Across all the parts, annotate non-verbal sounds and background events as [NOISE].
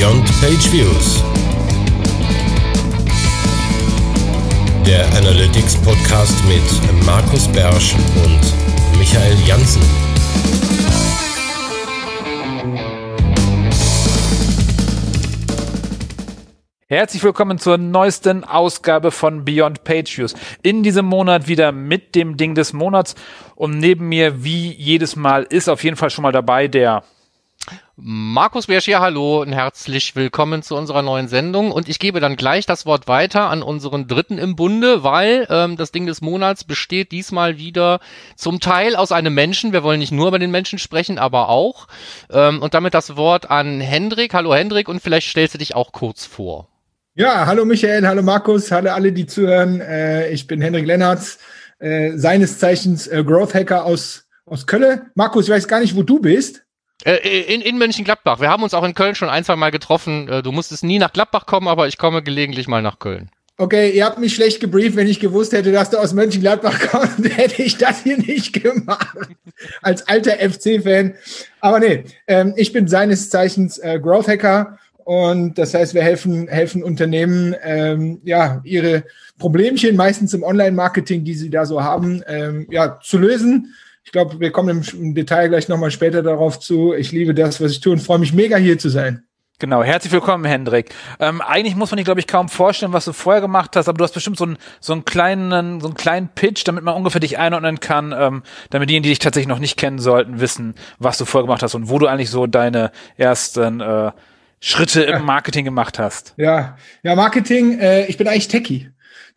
Beyond Page Views. Der Analytics Podcast mit Markus Bersch und Michael Janssen. Herzlich willkommen zur neuesten Ausgabe von Beyond Page Views. In diesem Monat wieder mit dem Ding des Monats und neben mir, wie jedes Mal, ist auf jeden Fall schon mal dabei der Markus Bersch hier, hallo und herzlich willkommen zu unserer neuen Sendung. Und ich gebe dann gleich das Wort weiter an unseren Dritten im Bunde, weil ähm, das Ding des Monats besteht diesmal wieder zum Teil aus einem Menschen. Wir wollen nicht nur über den Menschen sprechen, aber auch. Ähm, und damit das Wort an Hendrik. Hallo Hendrik und vielleicht stellst du dich auch kurz vor. Ja, hallo Michael, hallo Markus, hallo alle, die zuhören. Äh, ich bin Hendrik Lennartz, äh, seines Zeichens äh, Growth Hacker aus, aus Köln. Markus, ich weiß gar nicht, wo du bist. Äh, in, in Mönchengladbach. Wir haben uns auch in Köln schon ein, zwei Mal getroffen. Äh, du musstest nie nach Gladbach kommen, aber ich komme gelegentlich mal nach Köln. Okay, ihr habt mich schlecht gebrieft. Wenn ich gewusst hätte, dass du aus Mönchengladbach [LAUGHS] kommst, hätte ich das hier nicht gemacht. Als alter FC-Fan. Aber nee, ähm, ich bin seines Zeichens äh, Growth Hacker. Und das heißt, wir helfen, helfen Unternehmen, ähm, ja, ihre Problemchen, meistens im Online-Marketing, die sie da so haben, ähm, ja, zu lösen ich glaube, wir kommen im Detail gleich nochmal später darauf zu. Ich liebe das, was ich tue und freue mich mega hier zu sein. Genau, herzlich willkommen, Hendrik. Ähm, eigentlich muss man sich, glaube ich, kaum vorstellen, was du vorher gemacht hast, aber du hast bestimmt so einen, so einen kleinen, so einen kleinen Pitch, damit man ungefähr dich einordnen kann, ähm, damit diejenigen, die dich tatsächlich noch nicht kennen sollten, wissen, was du vorher gemacht hast und wo du eigentlich so deine ersten äh, Schritte im Marketing gemacht hast. Ja, ja, Marketing, äh, ich bin eigentlich Techie.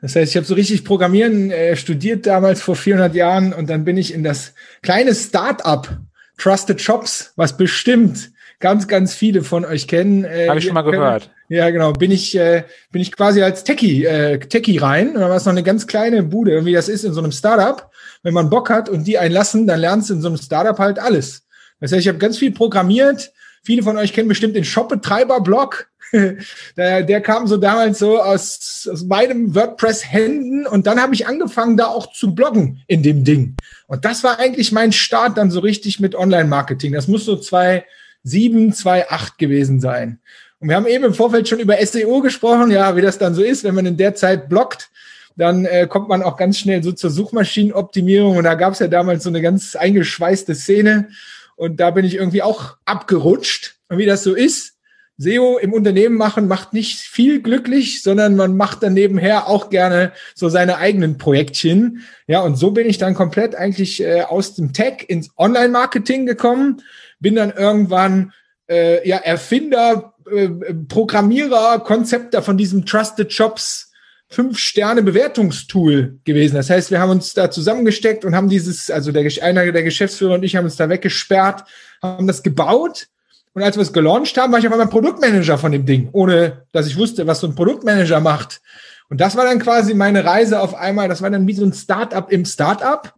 Das heißt, ich habe so richtig Programmieren äh, studiert damals vor 400 Jahren und dann bin ich in das kleine Start-up Trusted Shops, was bestimmt ganz, ganz viele von euch kennen. Äh, habe ich schon mal gehört. Ja, genau. Bin ich, äh, bin ich quasi als Techie, äh, Techie rein. Und dann war es noch eine ganz kleine Bude, wie das ist in so einem Startup. Wenn man Bock hat und die einlassen, dann lernst du in so einem Startup halt alles. Das heißt, ich habe ganz viel programmiert. Viele von euch kennen bestimmt den Shop-Betreiber-Blog. [LAUGHS] der, der kam so damals so aus, aus meinem WordPress-Händen und dann habe ich angefangen, da auch zu bloggen in dem Ding. Und das war eigentlich mein Start dann so richtig mit Online-Marketing. Das muss so 2007, 2008 gewesen sein. Und wir haben eben im Vorfeld schon über SEO gesprochen, ja, wie das dann so ist, wenn man in der Zeit bloggt dann äh, kommt man auch ganz schnell so zur Suchmaschinenoptimierung. Und da gab es ja damals so eine ganz eingeschweißte Szene. Und da bin ich irgendwie auch abgerutscht. Und wie das so ist, SEO im Unternehmen machen macht nicht viel glücklich, sondern man macht dann nebenher auch gerne so seine eigenen Projektchen. Ja, und so bin ich dann komplett eigentlich äh, aus dem Tech ins Online-Marketing gekommen, bin dann irgendwann äh, ja Erfinder, äh, Programmierer, Konzepter von diesem Trusted Shops fünf Sterne Bewertungstool gewesen. Das heißt, wir haben uns da zusammengesteckt und haben dieses, also der, einer der Geschäftsführer und ich haben uns da weggesperrt, haben das gebaut und als wir es gelauncht haben, war ich auf einmal Produktmanager von dem Ding, ohne dass ich wusste, was so ein Produktmanager macht. Und das war dann quasi meine Reise auf einmal. Das war dann wie so ein Startup im Startup.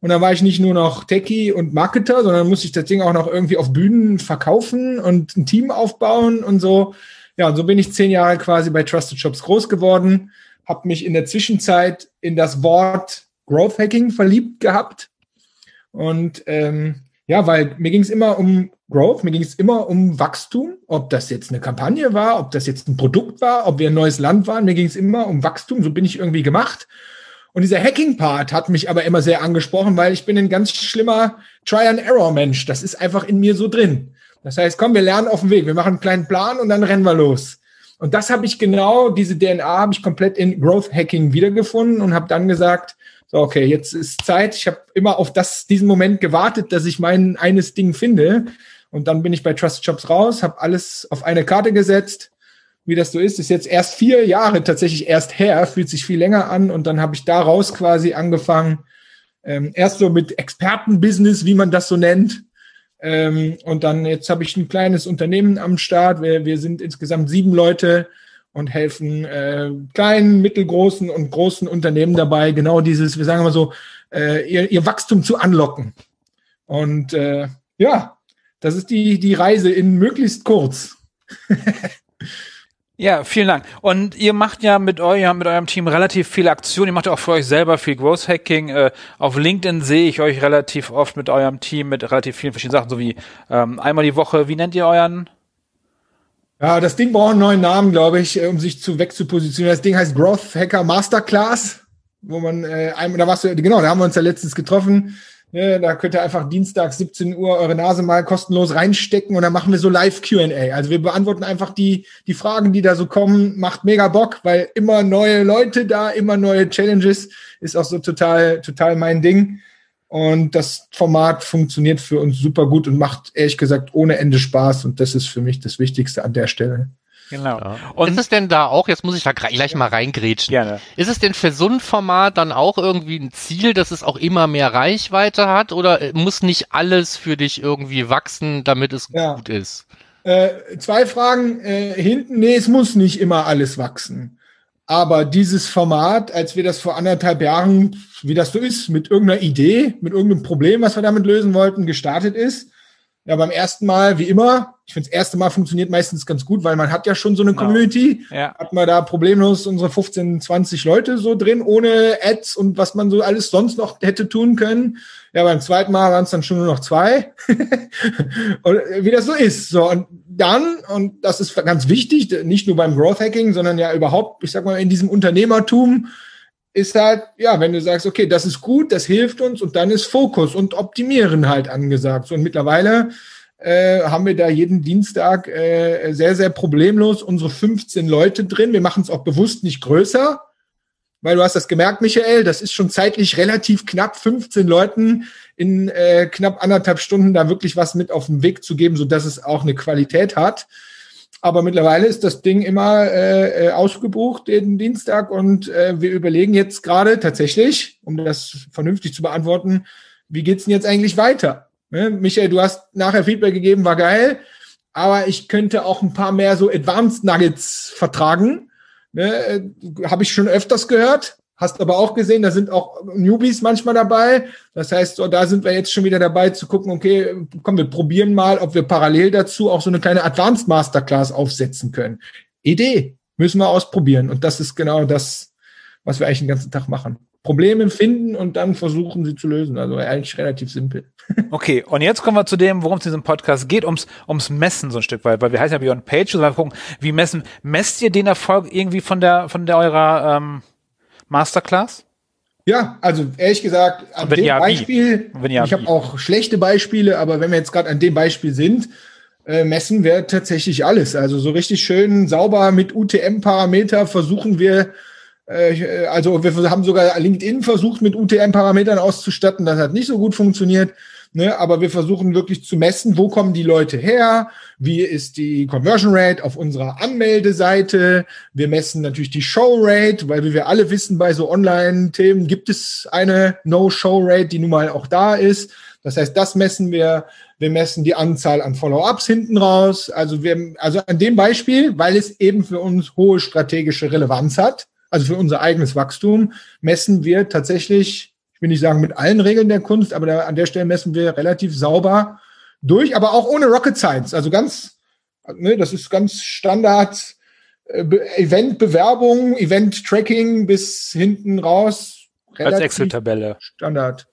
Und dann war ich nicht nur noch Techie und Marketer, sondern musste ich das Ding auch noch irgendwie auf Bühnen verkaufen und ein Team aufbauen und so. Ja, und so bin ich zehn Jahre quasi bei Trusted Shops groß geworden, habe mich in der Zwischenzeit in das Wort Growth Hacking verliebt gehabt. Und ähm, ja, weil mir ging es immer um Growth, mir ging es immer um Wachstum, ob das jetzt eine Kampagne war, ob das jetzt ein Produkt war, ob wir ein neues Land waren, mir ging es immer um Wachstum, so bin ich irgendwie gemacht. Und dieser Hacking-Part hat mich aber immer sehr angesprochen, weil ich bin ein ganz schlimmer Try-and-Error-Mensch. Das ist einfach in mir so drin. Das heißt, komm, wir lernen auf dem Weg, wir machen einen kleinen Plan und dann rennen wir los. Und das habe ich genau, diese DNA habe ich komplett in Growth Hacking wiedergefunden und habe dann gesagt, so, okay, jetzt ist Zeit. Ich habe immer auf das, diesen Moment gewartet, dass ich mein eines Ding finde. Und dann bin ich bei Trust Jobs raus, habe alles auf eine Karte gesetzt. Wie das so ist, ist jetzt erst vier Jahre tatsächlich erst her, fühlt sich viel länger an. Und dann habe ich daraus quasi angefangen, ähm, erst so mit Expertenbusiness, wie man das so nennt. Ähm, und dann jetzt habe ich ein kleines Unternehmen am Start. Wir, wir sind insgesamt sieben Leute und helfen äh, kleinen, mittelgroßen und großen Unternehmen dabei, genau dieses, wir sagen mal so, äh, ihr, ihr Wachstum zu anlocken. Und äh, ja, das ist die, die Reise in möglichst kurz. [LAUGHS] ja, vielen Dank. Und ihr macht ja mit, euer, mit eurem Team relativ viele Aktionen. Ihr macht ja auch für euch selber viel Growth Hacking. Äh, auf LinkedIn sehe ich euch relativ oft mit eurem Team mit relativ vielen verschiedenen Sachen, so wie ähm, einmal die Woche. Wie nennt ihr euren Ja, das Ding braucht einen neuen Namen, glaube ich, äh, um sich zu wegzupositionieren. Das Ding heißt Growth Hacker Masterclass, wo man äh, einmal, da warst du, genau, da haben wir uns ja letztens getroffen. Ne, da könnt ihr einfach Dienstag 17 Uhr eure Nase mal kostenlos reinstecken und dann machen wir so live Q&A. Also wir beantworten einfach die, die Fragen, die da so kommen. Macht mega Bock, weil immer neue Leute da, immer neue Challenges. Ist auch so total, total mein Ding. Und das Format funktioniert für uns super gut und macht ehrlich gesagt ohne Ende Spaß. Und das ist für mich das Wichtigste an der Stelle. Genau. Ja. Und ist es denn da auch, jetzt muss ich da gleich mal reingrätschen. Gerne. Ist es denn für so ein Format dann auch irgendwie ein Ziel, dass es auch immer mehr Reichweite hat oder äh, muss nicht alles für dich irgendwie wachsen, damit es ja. gut ist? Äh, zwei Fragen äh, hinten. Nee, es muss nicht immer alles wachsen. Aber dieses Format, als wir das vor anderthalb Jahren, wie das so ist, mit irgendeiner Idee, mit irgendeinem Problem, was wir damit lösen wollten, gestartet ist, ja, beim ersten Mal, wie immer, ich finde, das erste Mal funktioniert meistens ganz gut, weil man hat ja schon so eine genau. Community. Ja. Hat man da problemlos unsere 15, 20 Leute so drin, ohne Ads und was man so alles sonst noch hätte tun können. Ja, beim zweiten Mal waren es dann schon nur noch zwei. [LAUGHS] und wie das so ist. So, und dann, und das ist ganz wichtig, nicht nur beim Growth Hacking, sondern ja überhaupt, ich sag mal, in diesem Unternehmertum, ist halt, ja, wenn du sagst, okay, das ist gut, das hilft uns und dann ist Fokus und Optimieren halt angesagt. So, und mittlerweile äh, haben wir da jeden Dienstag äh, sehr, sehr problemlos unsere 15 Leute drin. Wir machen es auch bewusst nicht größer, weil du hast das gemerkt, Michael, das ist schon zeitlich relativ knapp, 15 Leuten in äh, knapp anderthalb Stunden da wirklich was mit auf den Weg zu geben, so dass es auch eine Qualität hat. Aber mittlerweile ist das Ding immer äh, äh, ausgebucht jeden Dienstag und äh, wir überlegen jetzt gerade tatsächlich, um das vernünftig zu beantworten, wie geht's denn jetzt eigentlich weiter? Ne? Michael, du hast nachher Feedback gegeben, war geil, aber ich könnte auch ein paar mehr so Advanced Nuggets vertragen. Ne? Habe ich schon öfters gehört. Hast aber auch gesehen, da sind auch Newbies manchmal dabei. Das heißt, so, da sind wir jetzt schon wieder dabei zu gucken, okay, komm, wir probieren mal, ob wir parallel dazu auch so eine kleine Advanced Masterclass aufsetzen können. Idee, müssen wir ausprobieren. Und das ist genau das, was wir eigentlich den ganzen Tag machen. Probleme finden und dann versuchen, sie zu lösen. Also eigentlich relativ simpel. [LAUGHS] Okay, und jetzt kommen wir zu dem, worum es in diesem Podcast geht, ums, ums Messen so ein Stück weit, weil wir heißen ja Beyond Page, so wir gucken, wie messen, messt ihr den Erfolg irgendwie von der, von der eurer, ähm, Masterclass? Ja, also ehrlich gesagt, an dem ja, Beispiel, ja, ich habe auch schlechte Beispiele, aber wenn wir jetzt gerade an dem Beispiel sind, äh, messen wir tatsächlich alles. Also so richtig schön sauber mit UTM-Parameter versuchen wir, also wir haben sogar LinkedIn versucht mit UTM-Parametern auszustatten, das hat nicht so gut funktioniert. Ne, aber wir versuchen wirklich zu messen, wo kommen die Leute her, wie ist die Conversion Rate auf unserer Anmeldeseite. Wir messen natürlich die Show Rate, weil wie wir alle wissen, bei so Online-Themen gibt es eine No-Show Rate, die nun mal auch da ist. Das heißt, das messen wir. Wir messen die Anzahl an Follow-ups hinten raus. Also wir, also an dem Beispiel, weil es eben für uns hohe strategische Relevanz hat, also für unser eigenes Wachstum, messen wir tatsächlich will nicht sagen mit allen Regeln der Kunst, aber da, an der Stelle messen wir relativ sauber durch, aber auch ohne Rocket Science. Also ganz, ne, das ist ganz Standard äh, Event-Bewerbung, Event-Tracking bis hinten raus. Als Excel-Tabelle. Standard.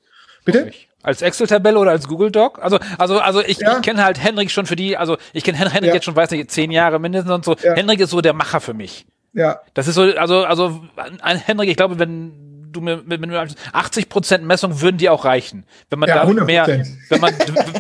Bitte? Als Excel-Tabelle oder als Google Doc? Also, also, also ich, ja. ich kenne halt Henrik schon für die, also ich kenne Henrik ja. jetzt schon, weiß nicht, zehn Jahre mindestens und so. Ja. Henrik ist so der Macher für mich. Ja. Das ist so, also, also Henrik, ich glaube, wenn du mir mit, mit 80 Prozent Messung würden die auch reichen. Wenn man ja, dafür mehr, wenn man,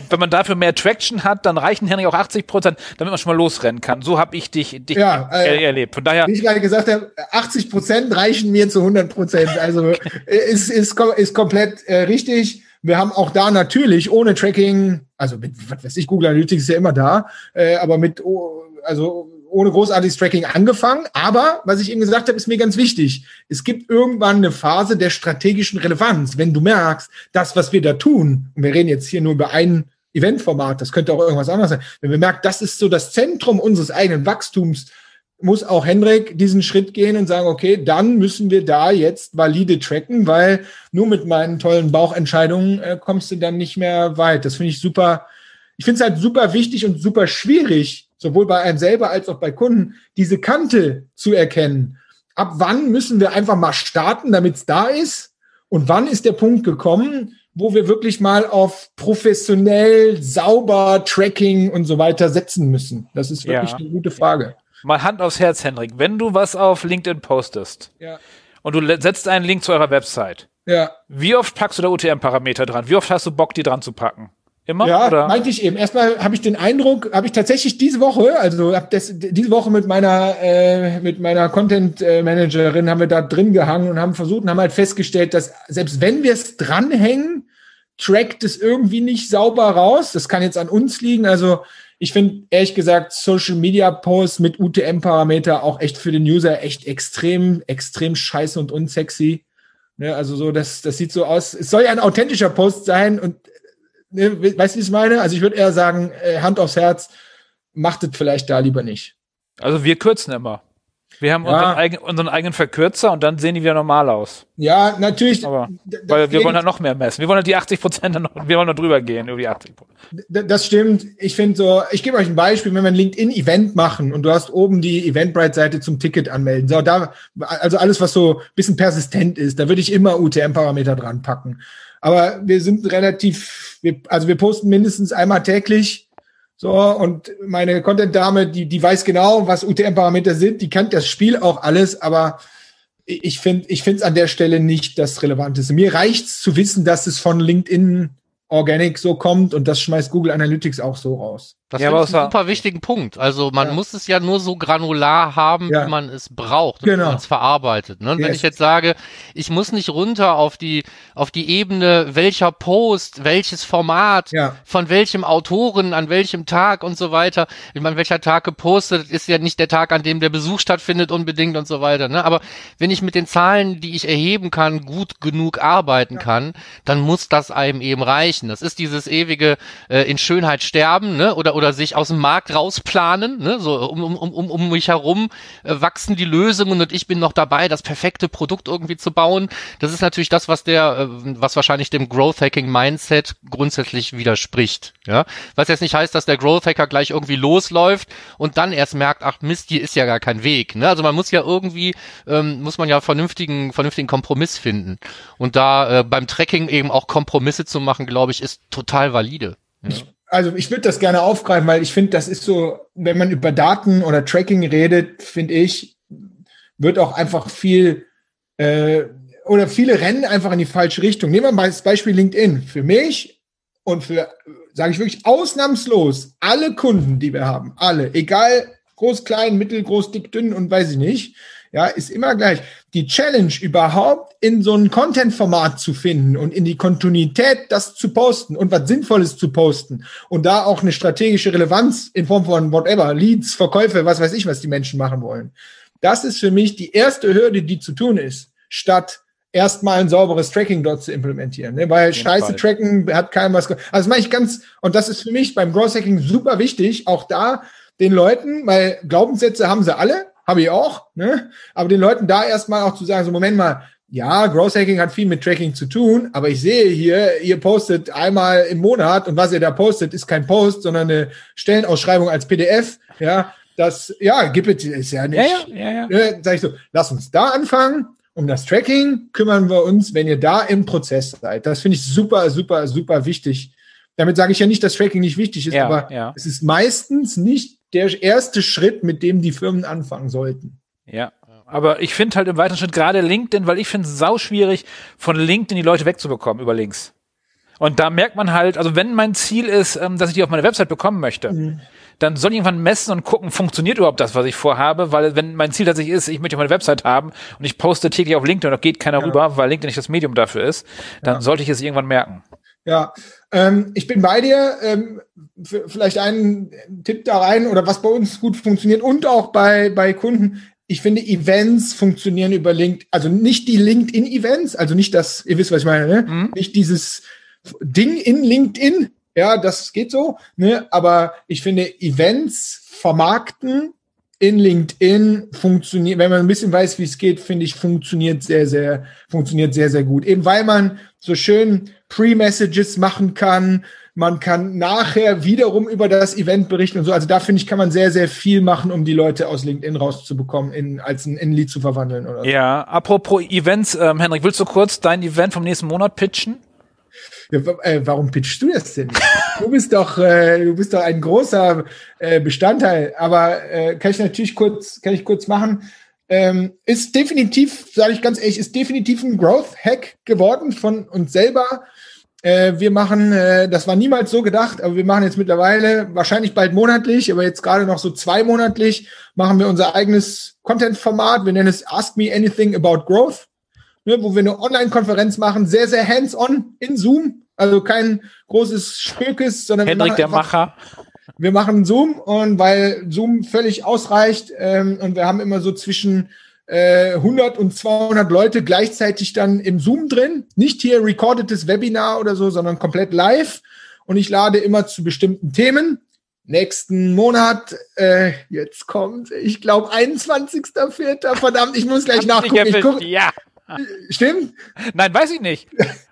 wenn man dafür mehr Traction hat, dann reichen Henrik auch 80 Prozent, damit man schon mal losrennen kann. So habe ich dich, dich ja, äh, erlebt. Von daher. Wie ich gerade gesagt habe, 80 Prozent reichen mir zu 100 Prozent. Also ist, ist, ist komplett äh, richtig. Wir haben auch da natürlich ohne Tracking, also mit, was weiß ich, Google Analytics ist ja immer da, äh, aber mit, oh, also ohne großartiges Tracking angefangen. Aber was ich eben gesagt habe, ist mir ganz wichtig. Es gibt irgendwann eine Phase der strategischen Relevanz. Wenn du merkst, das, was wir da tun, und wir reden jetzt hier nur über ein Eventformat, das könnte auch irgendwas anderes sein. Wenn wir merken, das ist so das Zentrum unseres eigenen Wachstums, muss auch Hendrik diesen Schritt gehen und sagen, okay, dann müssen wir da jetzt valide tracken, weil nur mit meinen tollen Bauchentscheidungen äh, kommst du dann nicht mehr weit. Das finde ich super. Ich finde es halt super wichtig und super schwierig, sowohl bei einem selber als auch bei Kunden, diese Kante zu erkennen. Ab wann müssen wir einfach mal starten, damit es da ist? Und wann ist der Punkt gekommen, wo wir wirklich mal auf professionell, sauber Tracking und so weiter setzen müssen? Das ist wirklich Ja. eine gute Frage. Mal Hand aufs Herz, Hendrik. Wenn du was auf LinkedIn postest Ja. und du setzt einen Link zu eurer Website, Ja, wie oft packst du da UTM-Parameter dran? Wie oft hast du Bock, die dran zu packen? Immer? ja oder? meinte ich eben. Erstmal habe ich den Eindruck, habe ich tatsächlich diese Woche, also hab das, diese Woche mit meiner äh, mit meiner Content äh, Managerin haben wir da drin gehangen und haben versucht und haben halt festgestellt, dass selbst wenn wir es dranhängen, trackt es irgendwie nicht sauber raus. Das kann jetzt an uns liegen. Also ich finde ehrlich gesagt Social Media Posts mit UTM-Parameter auch echt für den User echt extrem, extrem scheiße und unsexy. Ne, also so, das, das sieht so aus. Es soll ja ein authentischer Post sein und ne, we- weißt du, wie ich meine? Also ich würde eher sagen, äh, Hand aufs Herz, macht es vielleicht da lieber nicht. Also wir kürzen immer. Wir haben Ja. unseren, eigen, unseren eigenen Verkürzer und dann sehen die wieder normal aus. Ja, natürlich. Aber, weil wir wollen halt noch mehr messen. Wir wollen halt die 80 Prozent noch, wir wollen noch drüber gehen, über die 80 Prozent. D- Das stimmt. Ich finde so, ich gebe euch ein Beispiel, wenn wir ein LinkedIn-Event machen und du hast oben die Eventbrite-Seite zum Ticket anmelden. So, da, also alles, was so ein bisschen persistent ist, da würde ich immer UTM-Parameter dran packen. Aber wir sind relativ, wir, also wir posten mindestens einmal täglich. So, und meine Content-Dame, die, die weiß genau, was UTM-Parameter sind, die kennt das Spiel auch alles, aber ich finde ich finde es an der Stelle nicht das Relevanteste. Mir reicht's zu wissen, dass es von LinkedIn Organic so kommt und das schmeißt Google Analytics auch so raus. Das Ja, aber ist ein super wichtigen Punkt. Also man Ja. muss es ja nur so granular haben, Ja. wie man es braucht, Genau. wie man es verarbeitet. Ne? Und wenn Yes. ich jetzt sage, ich muss nicht runter auf die auf die Ebene, welcher Post, welches Format, Ja. von welchem Autoren, an welchem Tag und so weiter. Ich meine, welcher Tag gepostet ist ja nicht der Tag, an dem der Besuch stattfindet unbedingt und so weiter. Ne? Aber wenn ich mit den Zahlen, die ich erheben kann, gut genug arbeiten kann, dann muss das einem eben reichen. Das ist dieses ewige äh, in Schönheit sterben, ne? Oder oder sich aus dem Markt rausplanen, ne? So um um um um mich herum äh, wachsen die Lösungen und ich bin noch dabei, das perfekte Produkt irgendwie zu bauen. Das ist natürlich das, was der, äh, was wahrscheinlich dem Growth Hacking Mindset grundsätzlich widerspricht. Ja, was jetzt nicht heißt, dass der Growth Hacker gleich irgendwie losläuft und dann erst merkt, ach Mist, hier ist ja gar kein Weg. Ne? Also man muss ja irgendwie, ähm, muss man ja vernünftigen, vernünftigen Kompromiss finden. Und da äh, beim Tracking eben auch Kompromisse zu machen, glaube ich, ist total valide. Also ich würde das gerne aufgreifen, weil ich finde, das ist so, wenn man über Daten oder Tracking redet, finde ich, wird auch einfach viel äh, oder viele rennen einfach in die falsche Richtung. Nehmen wir mal das Beispiel LinkedIn. Für mich und für, sage ich wirklich, ausnahmslos alle Kunden, die wir haben, alle, egal groß, klein, mittel, groß, dick, dünn und weiß ich nicht, ja, ist immer gleich. Die Challenge überhaupt in so ein Content-Format zu finden und in die Kontinuität das zu posten und was Sinnvolles zu posten und da auch eine strategische Relevanz in Form von whatever, Leads, Verkäufe, was weiß ich, was die Menschen machen wollen. Das ist für mich die erste Hürde, die zu tun ist, statt erstmal ein sauberes Tracking dort zu implementieren. Ne? Weil scheiße Fall. Tracken hat keinem was. Also das meine ich ganz, und das ist für mich beim Growth Hacking super wichtig, auch da den Leuten, weil Glaubenssätze haben sie alle, habe ich auch, ne? aber den Leuten da erstmal auch zu sagen, so Moment mal, ja, Growth Hacking hat viel mit Tracking zu tun, aber ich sehe hier, ihr postet einmal im Monat und was ihr da postet, ist kein Post, sondern eine Stellenausschreibung als PDF, ja, das, ja, gib it, ist ja nicht, Ja, ja, ja, ja. Ne, sag ich so, lass uns da anfangen. Um das Tracking kümmern wir uns, wenn ihr da im Prozess seid. Das finde ich super, super, super wichtig. Damit sage ich ja nicht, dass Tracking nicht wichtig ist, Ja, aber ja. es ist meistens nicht der erste Schritt, mit dem die Firmen anfangen sollten. Ja. Aber ich finde halt im weiteren Schritt gerade LinkedIn, weil ich finde es sau schwierig, von LinkedIn die Leute wegzubekommen über Links. Und da merkt man halt, also wenn mein Ziel ist, ähm, dass ich die auf meine Website bekommen möchte, dann soll ich irgendwann messen und gucken, funktioniert überhaupt das, was ich vorhabe, weil wenn mein Ziel tatsächlich ist, ich möchte auf meine Website haben und ich poste täglich auf LinkedIn und da geht keiner rüber, weil LinkedIn nicht das Medium dafür ist, dann sollte ich es irgendwann merken. Ja, ähm, ich bin bei dir. Ähm, vielleicht einen Tipp da rein oder was bei uns gut funktioniert und auch bei, bei Kunden. Ich finde, Events funktionieren über LinkedIn, also nicht die LinkedIn-Events, also nicht das, ihr wisst, was ich meine, ne? Nicht dieses Ding in LinkedIn, ja, das geht so, ne? Aber ich finde, Events vermarkten in LinkedIn funktioniert, wenn man ein bisschen weiß, wie es geht, finde ich, funktioniert sehr, sehr, funktioniert sehr, sehr gut. Eben weil man so schön Pre-Messages machen kann. Man kann nachher wiederum über das Event berichten und so. Also da finde ich, kann man sehr, sehr viel machen, um die Leute aus LinkedIn rauszubekommen, in, als ein, in ein Lied zu verwandeln oder so. Ja, apropos Events, ähm, Henrik, willst du kurz dein Event vom nächsten Monat pitchen? Ja, äh, warum pitchst du das denn? Du bist doch, äh, du bist doch ein großer äh, Bestandteil. Aber äh, kann ich natürlich kurz, kann ich kurz machen. Ähm, ist definitiv, sage ich ganz ehrlich, ist definitiv ein Growth-Hack geworden von uns selber. Äh, wir machen, äh, das war niemals so gedacht, aber wir machen jetzt mittlerweile, wahrscheinlich bald monatlich, aber jetzt gerade noch so zweimonatlich, machen wir unser eigenes Content-Format. Wir nennen es Ask Me Anything About Growth, ne, wo wir eine Online-Konferenz machen, sehr, sehr hands-on in Zoom. Also kein großes Spökes, sondern Hendrik, der Macher. Wir machen Zoom und weil Zoom völlig ausreicht ähm, und wir haben immer so zwischen äh, 100 und 200 Leute gleichzeitig dann im Zoom drin. Nicht hier recordetes Webinar oder so, sondern komplett live. Und ich lade immer zu bestimmten Themen. Nächsten Monat, äh, jetzt kommt, ich glaube, 21.04. Verdammt, ich muss gleich nachgucken. Ich guck, ja. Stimmt? Nein, weiß ich nicht.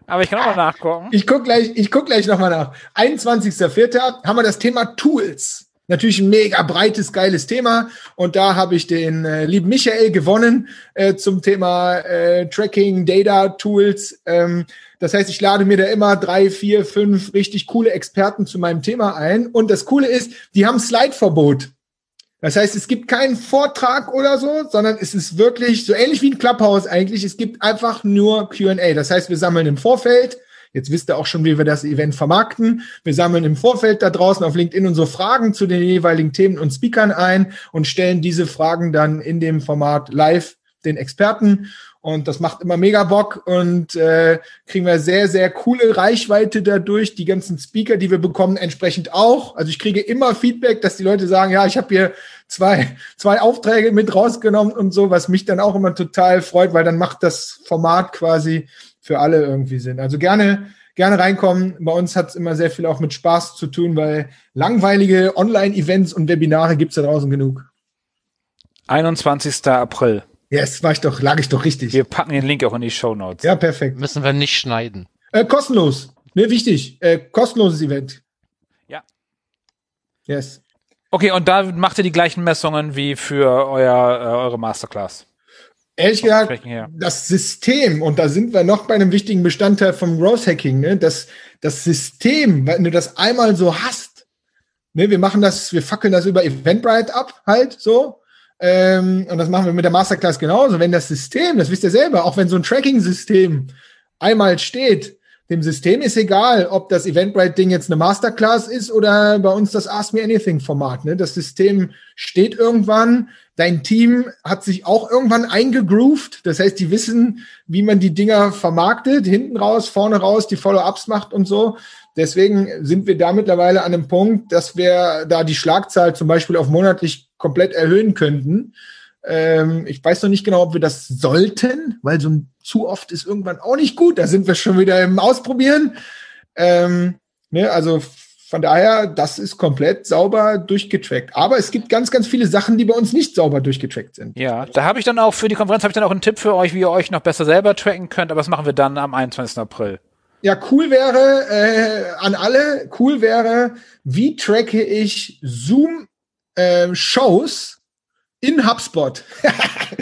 Aber ich kann auch mal nachgucken. Ich guck gleich, ich guck gleich nochmal nach. 21.04. haben wir das Thema Tools. Natürlich ein mega breites, geiles Thema. Und da habe ich den äh, lieben Michael gewonnen äh, zum Thema äh, Tracking, Data, Tools. Ähm, das heißt, ich lade mir da immer drei, vier, fünf richtig coole Experten zu meinem Thema ein. Und das Coole ist, die haben Slide-Verbot. Das heißt, es gibt keinen Vortrag oder so, sondern es ist wirklich so ähnlich wie ein Clubhouse eigentlich. Es gibt einfach nur Q&A. Das heißt, wir sammeln im Vorfeld. Jetzt wisst ihr auch schon, wie wir das Event vermarkten. Wir sammeln im Vorfeld da draußen auf LinkedIn unsere Fragen zu den jeweiligen Themen und Speakern ein und stellen diese Fragen dann in dem Format live den Experten. Und das macht immer mega Bock und äh, kriegen wir sehr, sehr coole Reichweite dadurch. Die ganzen Speaker, die wir bekommen, entsprechend auch. Also ich kriege immer Feedback, dass die Leute sagen, ja, ich habe hier zwei, zwei Aufträge mit rausgenommen und so, was mich dann auch immer total freut, weil dann macht das Format quasi für alle irgendwie Sinn. Also gerne, gerne reinkommen. Bei uns hat es immer sehr viel auch mit Spaß zu tun, weil langweilige Online-Events und Webinare gibt's da draußen genug. 21. April. Yes, war ich doch, lag ich doch richtig. Wir packen den Link auch in die Show Notes. Ja, perfekt. Müssen wir nicht schneiden. Äh, kostenlos. Ne, wichtig. Äh, kostenloses Event. Ja. Yes. Okay, und da macht ihr die gleichen Messungen wie für euer, äh, eure Masterclass. Ehrlich gesagt, das System, und da sind wir noch bei einem wichtigen Bestandteil vom Growth Hacking, ne, das, das System, wenn du das einmal so hast, ne, wir machen das, wir fackeln das über Eventbrite ab, halt so, ähm, und das machen wir mit der Masterclass genauso. Wenn das System, das wisst ihr selber, auch wenn so ein Tracking-System einmal steht, dem System ist egal, ob das Eventbrite-Ding jetzt eine Masterclass ist oder bei uns das Ask Me Anything-Format. Ne? Das System steht irgendwann, dein Team hat sich auch irgendwann eingegroovt. Das heißt, die wissen, wie man die Dinger vermarktet, hinten raus, vorne raus, die Follow-ups macht und so. Deswegen sind wir da mittlerweile an einem Punkt, dass wir da die Schlagzahl zum Beispiel auf monatlich komplett erhöhen könnten. Ähm, ich weiß noch nicht genau, ob wir das sollten, weil so ein zu oft ist irgendwann auch nicht gut. Da sind wir schon wieder im Ausprobieren. Ähm, ne, also von daher, das ist komplett sauber durchgetrackt. Aber es gibt ganz, ganz viele Sachen, die bei uns nicht sauber durchgetrackt sind. Ja, da habe ich dann auch für die Konferenz habe ich dann auch einen Tipp für euch, wie ihr euch noch besser selber tracken könnt. Aber das machen wir dann am 21. April. Ja, cool wäre äh, an alle, cool wäre, wie tracke ich Zoom äh, Shows in HubSpot.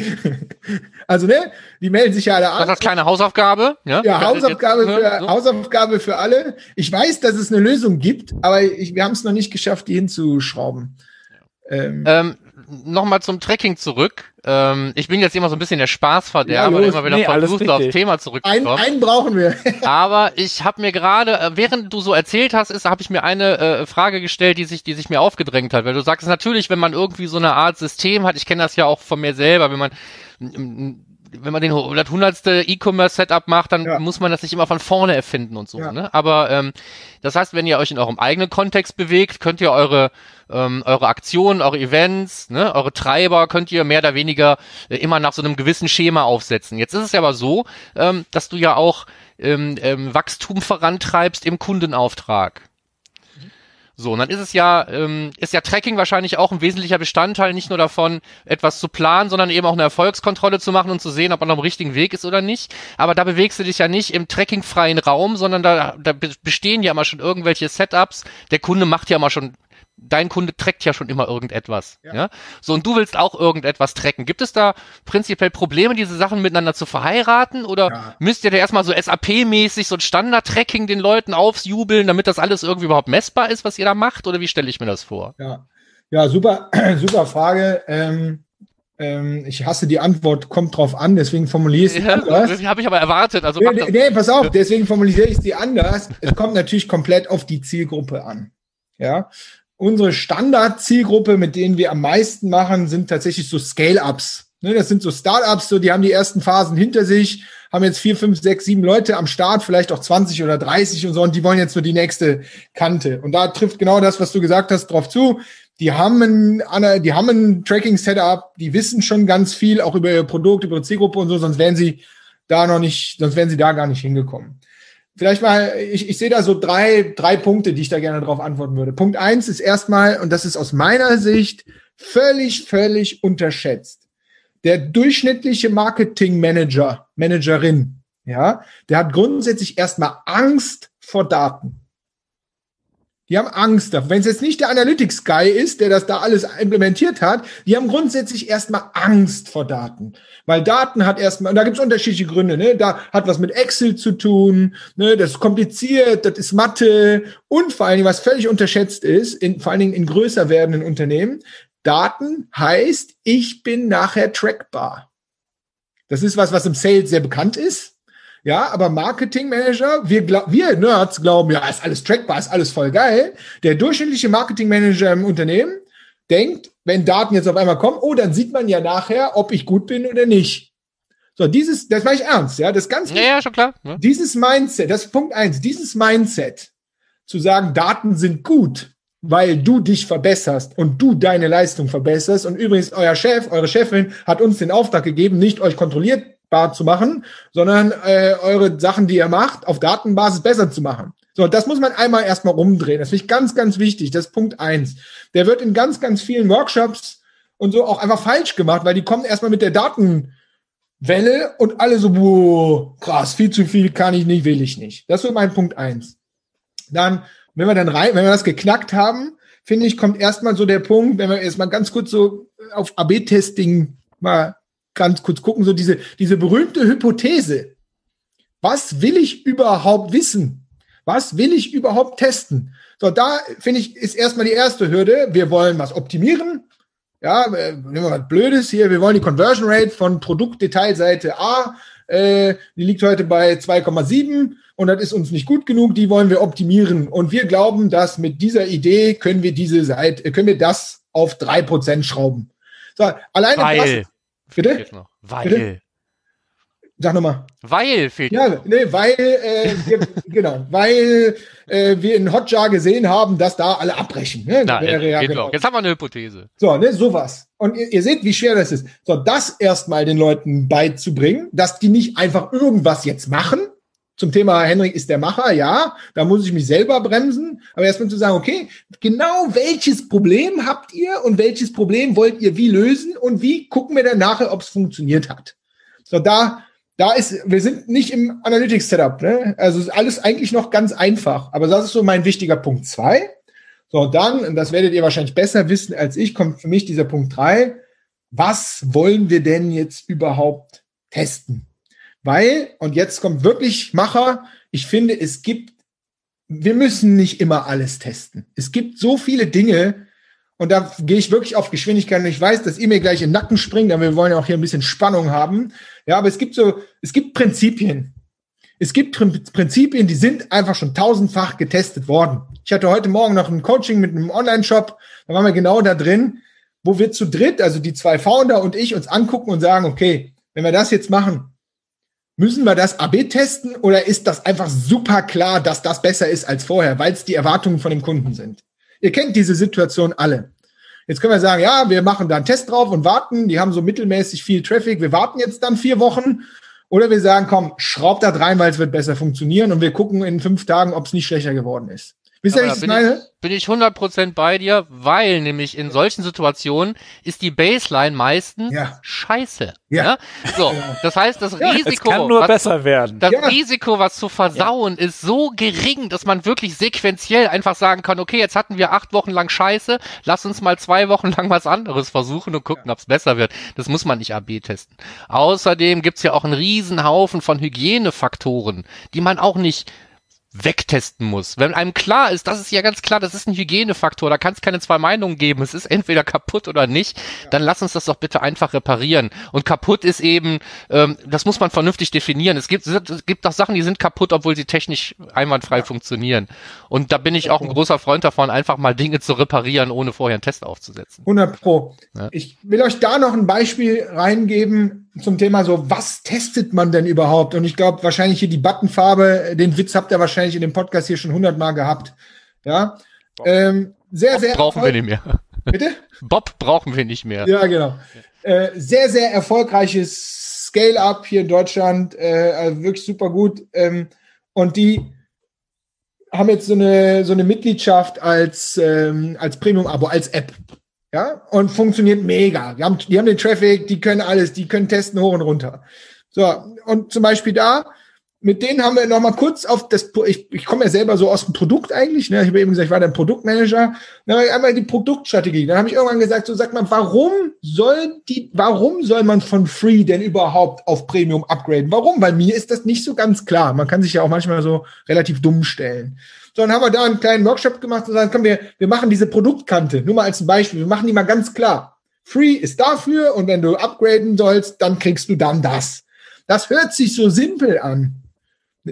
[LAUGHS] also, ne, die melden sich ja alle an. Das ist kleine Hausaufgabe. Ja, ja Hausaufgabe, jetzt, für, so. Hausaufgabe für alle. Ich weiß, dass es eine Lösung gibt, aber ich, wir haben es noch nicht geschafft, die hinzuschrauben. Ähm, ähm, Nochmal zum Tracking zurück. Ähm, ich bin jetzt immer so ein bisschen der Spaßverderber, ja, immer wieder nee, versucht, aufs Thema zurückzukommen. Einen, einen brauchen wir. [LAUGHS] Aber ich habe mir gerade, äh, während du so erzählt hast, ist, habe ich mir eine äh, Frage gestellt, die sich, die sich mir aufgedrängt hat. Weil du sagst natürlich, wenn man irgendwie so eine Art System hat, ich kenne das ja auch von mir selber, wenn man wenn man den hundertste E-Commerce-Setup macht, dann ja. muss man das nicht immer von vorne erfinden und so. Ja. Ne? Aber ähm, das heißt, wenn ihr euch in eurem eigenen Kontext bewegt, könnt ihr eure ähm, eure Aktionen, eure Events, ne, eure Treiber könnt ihr mehr oder weniger äh, immer nach so einem gewissen Schema aufsetzen. Jetzt ist es ja aber so, ähm, dass du ja auch ähm, ähm, Wachstum vorantreibst im Kundenauftrag. So, und dann ist es ja, ähm, ist ja Tracking wahrscheinlich auch ein wesentlicher Bestandteil, nicht nur davon, etwas zu planen, sondern eben auch eine Erfolgskontrolle zu machen und zu sehen, ob man auf dem richtigen Weg ist oder nicht. Aber da bewegst du dich ja nicht im trackingfreien Raum, sondern da, da bestehen ja immer schon irgendwelche Setups. Der Kunde macht ja immer schon dein Kunde trackt ja schon immer irgendetwas. Ja. Ja. So, und du willst auch irgendetwas tracken. Gibt es da prinzipiell Probleme, diese Sachen miteinander zu verheiraten? Oder Ja. müsst ihr da erstmal so SAP-mäßig so ein Standard-Tracking den Leuten aufjubeln, damit das alles irgendwie überhaupt messbar ist, was ihr da macht? Oder wie stelle ich mir das vor? Ja, ja super, [CLEARS THROAT] super Frage. Ähm, ähm, ich hasse die Antwort, kommt drauf an, deswegen formuliere ich es Ja, anders. habe ich aber erwartet. Also Nee, nee, pass auf, deswegen formuliere ich sie anders. Es kommt natürlich komplett auf die Zielgruppe an. Ja. Unsere Standard-Zielgruppe, mit denen wir am meisten machen, sind tatsächlich so Scale-Ups. Ne, das sind so Startups, so, die haben die ersten Phasen hinter sich, haben jetzt vier, fünf, sechs, sieben Leute am Start, vielleicht auch 20 oder 30 und so, und die wollen jetzt nur die nächste Kante. Und da trifft genau das, was du gesagt hast, drauf zu. Die haben ein, die haben ein Tracking-Setup, die wissen schon ganz viel, auch über ihr Produkt, über ihre Zielgruppe und so, sonst wären sie da noch nicht, sonst wären sie da gar nicht hingekommen. Vielleicht mal, ich, ich sehe da so drei, drei Punkte, die ich da gerne darauf antworten würde. Punkt eins ist erstmal, und das ist aus meiner Sicht völlig, völlig unterschätzt. Der durchschnittliche Marketing-Manager, Managerin, ja, der hat grundsätzlich erstmal Angst vor Daten. Die haben Angst davor. Wenn es jetzt nicht der Analytics Guy ist, der das da alles implementiert hat, die haben grundsätzlich erstmal Angst vor Daten. Weil Daten hat erstmal, und da gibt es unterschiedliche Gründe, ne? Da hat was mit Excel zu tun, ne? Das ist kompliziert, das ist Mathe und vor allen Dingen, was völlig unterschätzt ist, in, vor allen Dingen in größer werdenden Unternehmen, Daten heißt, ich bin nachher trackbar. Das ist was, was im Sales sehr bekannt ist. Ja, aber Marketing Manager, wir, wir Nerds glauben, ja, ist alles trackbar, ist alles voll geil. Der durchschnittliche Marketing Manager im Unternehmen denkt, wenn Daten jetzt auf einmal kommen, oh, dann sieht man ja nachher, ob ich gut bin oder nicht. So, dieses, das meine ich ernst, ja, das ganz Ja, ja, schon klar. Ne? dieses Mindset, das ist Punkt eins, dieses Mindset zu sagen, Daten sind gut, weil du dich verbesserst und du deine Leistung verbesserst. Und übrigens, euer Chef, eure Chefin hat uns den Auftrag gegeben, nicht euch kontrollierbar zu machen, sondern äh, eure Sachen, die ihr macht, auf Datenbasis besser zu machen. So, das muss man einmal erstmal rumdrehen. Das finde ich ganz, ganz wichtig. Das ist Punkt eins. Der wird in ganz, ganz vielen Workshops und so auch einfach falsch gemacht, weil die kommen erstmal mit der Datenwelle und alle so, boah, krass, viel zu viel kann ich nicht, will ich nicht. Das so mein Punkt eins. Dann, wenn wir dann rein, wenn wir das geknackt haben, finde ich, kommt erstmal so der Punkt, wenn wir erstmal ganz kurz so auf AB-Testing mal ganz kurz gucken, so diese, diese berühmte Hypothese. Was will ich überhaupt wissen? Was will ich überhaupt testen? So, da finde ich, ist erstmal die erste Hürde. Wir wollen was optimieren. Ja, äh, nehmen wir was Blödes hier. Wir wollen die Conversion Rate von Produktdetailseite A, äh, die liegt heute bei 2,7 und das ist uns nicht gut genug. Die wollen wir optimieren. Und wir glauben, dass mit dieser Idee können wir diese Seite, äh, können wir das auf drei Prozent schrauben. So, alleine Weil. das, Bitte? Fehlt noch. Weil. Bitte? sag nochmal. Weil fehlt Ja, nee, weil, äh, wir, [LAUGHS] genau, weil äh, wir in Hotjar gesehen haben, dass da alle abbrechen. Ne? Na, ja geht genau. Jetzt haben wir eine Hypothese. So, ne, sowas. Und ihr, ihr seht, wie schwer das ist. So, das erstmal den Leuten beizubringen, dass die nicht einfach irgendwas jetzt machen. Zum Thema Henrik ist der Macher, ja, da muss ich mich selber bremsen. Aber erstmal zu sagen, okay, genau welches Problem habt ihr und welches Problem wollt ihr wie lösen und wie gucken wir dann nachher, ob es funktioniert hat. So, da, da ist, wir sind nicht im Analytics-Setup, ne? Also ist alles eigentlich noch ganz einfach. Aber das ist so mein wichtiger Punkt zwei. So, dann, und das werdet ihr wahrscheinlich besser wissen als ich, kommt für mich dieser Punkt drei. Was wollen wir denn jetzt überhaupt testen? Weil, und jetzt kommt wirklich Macher, ich finde, es gibt, wir müssen nicht immer alles testen. Es gibt so viele Dinge, und da gehe ich wirklich auf Geschwindigkeit und ich weiß, dass ihr mir gleich in den Nacken springt, aber wir wollen ja auch hier ein bisschen Spannung haben. Ja, aber es gibt so, es gibt Prinzipien. Es gibt Prin- Prinzipien, die sind einfach schon tausendfach getestet worden. Ich hatte heute Morgen noch ein Coaching mit einem Online-Shop, da waren wir genau da drin, wo wir zu dritt, also die zwei Founder und ich, uns angucken und sagen, okay, wenn wir das jetzt machen, müssen wir das AB testen oder ist das einfach super klar, dass das besser ist als vorher, weil es die Erwartungen von dem Kunden sind? Ihr kennt diese Situation alle. Jetzt können wir sagen, ja, wir machen da einen Test drauf und warten. Die haben so mittelmäßig viel Traffic. Wir warten jetzt dann vier Wochen. Oder wir sagen, komm, schraubt da rein, weil es wird besser funktionieren und wir gucken in fünf Tagen, ob es nicht schlechter geworden ist. Wisst ihr, Aber was ich bin meine? bin ich 100% bei dir, weil nämlich in solchen Situationen ist die Baseline meistens Ja. scheiße. Ja. So, das heißt, das Ja, Risiko, kann nur was, besser werden. das Ja. Risiko, was zu versauen, ist so gering, dass man wirklich sequenziell einfach sagen kann, okay, jetzt hatten wir acht Wochen lang Scheiße, lass uns mal zwei Wochen lang was anderes versuchen und gucken, ob es besser wird. Das muss man nicht AB testen. Außerdem gibt's ja auch einen riesen Haufen von Hygienefaktoren, die man auch nicht wegtesten muss. Wenn einem klar ist, das ist ja ganz klar, das ist ein Hygienefaktor, da kann es keine zwei Meinungen geben, es ist entweder kaputt oder nicht, dann lass uns das doch bitte einfach reparieren. Und kaputt ist eben, ähm, das muss man vernünftig definieren. Es gibt, es gibt auch Sachen, die sind kaputt, obwohl sie technisch einwandfrei funktionieren. Und da bin ich auch ein großer Freund davon, einfach mal Dinge zu reparieren, ohne vorher einen Test aufzusetzen. 100 Pro. Ja. Ich will euch da noch ein Beispiel reingeben zum Thema so, was testet man denn überhaupt? Und ich glaube, wahrscheinlich hier die Buttonfarbe, den Witz habt ihr wahrscheinlich in dem Podcast hier schon 100 Mal gehabt. Ja. Ähm, sehr, Bob sehr. brauchen wir nicht mehr. [LAUGHS] Bitte? Bob brauchen wir nicht mehr. Ja, genau. Äh, sehr, sehr erfolgreiches Scale-Up hier in Deutschland. Äh, also wirklich super gut. Ähm, und die haben jetzt so eine, so eine Mitgliedschaft als, ähm, als Premium-Abo, als App. Ja, und funktioniert mega. Die haben, die haben den Traffic, die können alles, die können testen hoch und runter. So, und zum Beispiel da, mit denen haben wir noch mal kurz auf das, ich, ich komme ja selber so aus dem Produkt eigentlich, ne? ich habe eben gesagt, ich war der Produktmanager, dann einmal die Produktstrategie, dann habe ich irgendwann gesagt, so sagt man, warum soll die, warum soll man von Free denn überhaupt auf Premium upgraden? Warum? Weil mir ist das nicht so ganz klar. Man kann sich ja auch manchmal so relativ dumm stellen. So, dann haben wir da einen kleinen Workshop gemacht und sagen, komm, wir, wir machen diese Produktkante, nur mal als ein Beispiel, wir machen die mal ganz klar. Free ist dafür und wenn du upgraden sollst, dann kriegst du dann das. Das hört sich so simpel an.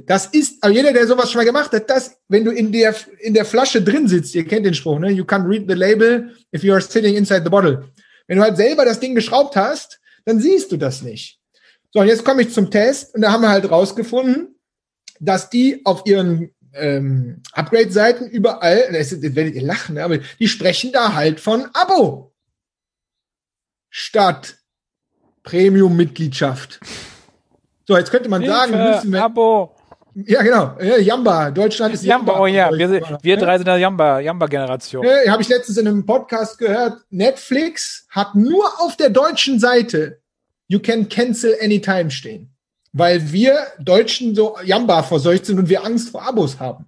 Das ist, aber jeder, der sowas schon mal gemacht hat, das, wenn du in der, in der Flasche drin sitzt, ihr kennt den Spruch, ne? You can't read the label if you are sitting inside the bottle. Wenn du halt selber das Ding geschraubt hast, dann siehst du das nicht. So, und jetzt komme ich zum Test und da haben wir halt rausgefunden, dass die auf ihren ähm, Upgrade-Seiten überall, das, jetzt werdet ihr lachen, ne, aber die sprechen da halt von Abo statt Premium-Mitgliedschaft. So, jetzt könnte man sagen, Hilfe, müssen wir, Abo. Ja, genau. Ja, Jamba. Deutschland ist Jamba, oh ja, wir, wir drei sind der Jamba, Jamba-Generation. Ja, habe ich letztens in einem Podcast gehört. Netflix hat nur auf der deutschen Seite You can cancel anytime stehen. Weil wir Deutschen so Jamba verseucht sind und wir Angst vor Abos haben.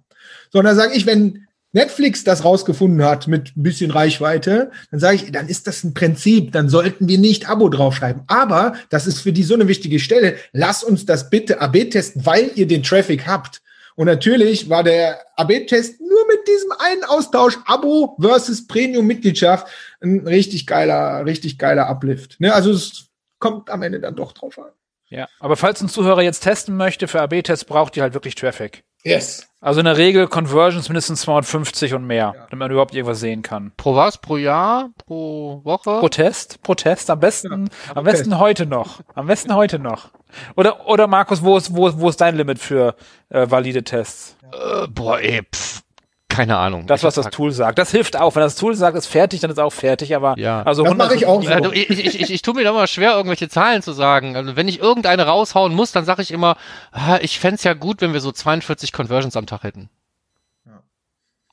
Sondern sage ich, wenn Netflix das rausgefunden hat mit ein bisschen Reichweite, dann sage ich, dann ist das ein Prinzip, dann sollten wir nicht Abo draufschreiben. Aber das ist für die so eine wichtige Stelle. Lass uns das bitte AB testen, weil ihr den Traffic habt. Und natürlich war der AB-Test nur mit diesem einen Austausch Abo versus Premium-Mitgliedschaft ein richtig geiler, richtig geiler Uplift. Ne? Also es kommt am Ende dann doch drauf an. Ja, aber falls ein Zuhörer jetzt testen möchte für AB-Tests, braucht ihr halt wirklich Traffic. Yes. Also in der Regel Conversions mindestens 250 und mehr, damit man überhaupt irgendwas sehen kann. Pro was? Pro Jahr? Pro Woche? Pro Test, pro Test, am besten, am Test. besten heute noch. Am besten heute noch. Oder, oder Markus, wo ist, wo ist, wo ist dein Limit für äh, valide Tests? Äh, boah, ey, pff, keine Ahnung. Das, was das Tool sagt. Das hilft auch. Wenn das Tool sagt, ist fertig, dann ist auch fertig. Aber Ja. also Das mache ich auch so. Ja, du, ich, ich, ich, ich tue mir da immer schwer, irgendwelche Zahlen zu sagen. Also wenn ich irgendeine raushauen muss, dann sage ich immer, ah, ich fänd's ja gut, wenn wir so 42 Conversions am Tag hätten.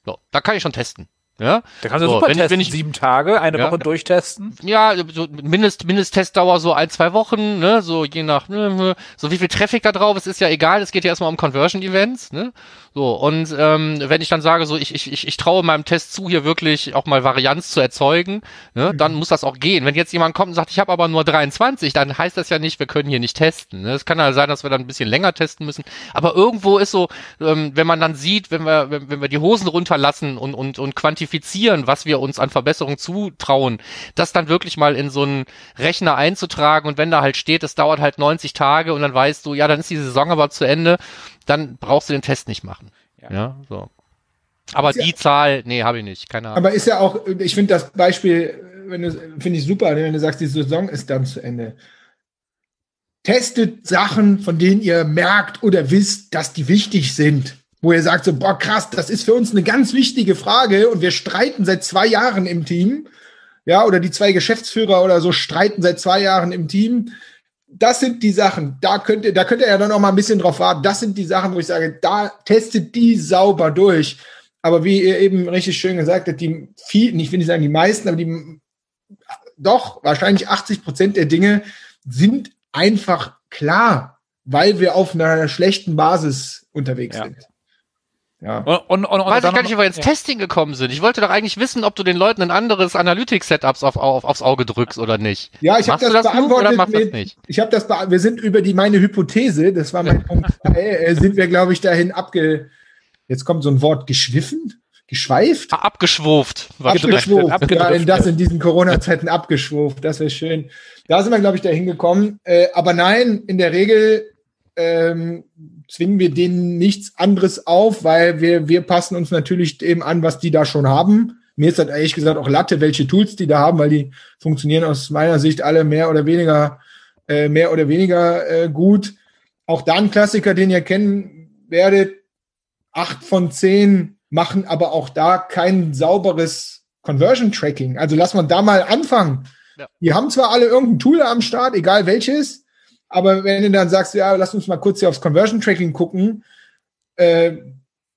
So, da kann ich schon testen. Ja, Da kannst du So, super wenn testen. wenn ich- Sieben Tage, eine Ja. Woche durchtesten. ja, so Mindest, Mindesttestdauer so ein, zwei Wochen, ne, so je nach, ne, so wie viel Traffic da drauf ist, ist ja egal, es geht ja erstmal um Conversion-Events, ne, so, und ähm, wenn ich dann sage, so, ich, ich, ich, ich traue meinem Test zu, hier wirklich auch mal Varianz zu erzeugen, ne, dann muss das auch gehen. Wenn jetzt jemand kommt und sagt, ich habe aber nur 23, dann heißt das ja nicht, wir können hier nicht testen, ne, es kann ja sein, dass wir dann ein bisschen länger testen müssen, aber irgendwo ist so, ähm, wenn man dann sieht, wenn wir, wenn, wenn wir die Hosen runterlassen und, und, und quantifizieren, was wir uns an Verbesserungen zutrauen, das dann wirklich mal in so einen Rechner einzutragen und wenn da halt steht, es dauert halt 90 Tage und dann weißt du, ja, dann ist die Saison aber zu Ende, dann brauchst du den Test nicht machen. Ja, Ja. so. Aber Ist ja- die Zahl, nee, habe ich nicht, keine Ahnung. Aber ist ja auch, ich finde das Beispiel, wenn du, finde ich super, wenn du sagst, die Saison ist dann zu Ende. Testet Sachen, von denen ihr merkt oder wisst, dass die wichtig sind. Wo ihr sagt so, boah, krass, das ist für uns eine ganz wichtige Frage und wir streiten seit zwei Jahren im Team. Ja, oder die zwei Geschäftsführer oder so streiten seit zwei Jahren im Team. Das sind die Sachen, da könnt ihr, da könnt ihr ja dann auch mal ein bisschen drauf warten. Das sind die Sachen, wo ich sage, da testet die sauber durch. Aber wie ihr eben richtig schön gesagt habt, die vielen, ich will nicht sagen die meisten, aber die doch wahrscheinlich 80 Prozent der Dinge sind einfach klar, weil wir auf einer schlechten Basis unterwegs Ja. sind. Ja. Und, und, und, und Weiß ich gar nicht, wie wir ins ja. Testing gekommen sind. Ich wollte doch eigentlich wissen, ob du den Leuten ein anderes Analytics-Setups auf, auf, aufs Auge drückst oder nicht. Ja, ich habe das, das beantwortet oder machst du das mit, nicht? ich habe das, bea- wir sind über die meine Hypothese, das war mein Punkt [LAUGHS] zwei, äh, sind wir glaube ich dahin abge, jetzt kommt so ein Wort geschwiffen, geschweift, Ah, Abgeschwuft. abgeschwuft, abgedriftet. ja, in das in diesen Corona-Zeiten abgeschwuft, das wäre schön. Da sind wir glaube ich dahin gekommen, äh, aber nein, in der Regel ähm, zwingen wir denen nichts anderes auf, weil wir wir passen uns natürlich eben an, was die da schon haben. Mir ist das ehrlich gesagt auch Latte, welche Tools die da haben, weil die funktionieren aus meiner Sicht alle mehr oder weniger, äh, mehr oder weniger äh, gut. Auch da ein Klassiker, den ihr kennen werdet. Acht von zehn machen aber auch da kein sauberes Conversion Tracking. Also lass man da mal anfangen. Ja. Die haben zwar alle irgendein Tool am Start, egal welches, aber wenn du dann sagst, ja, lass uns mal kurz hier aufs Conversion Tracking gucken, äh,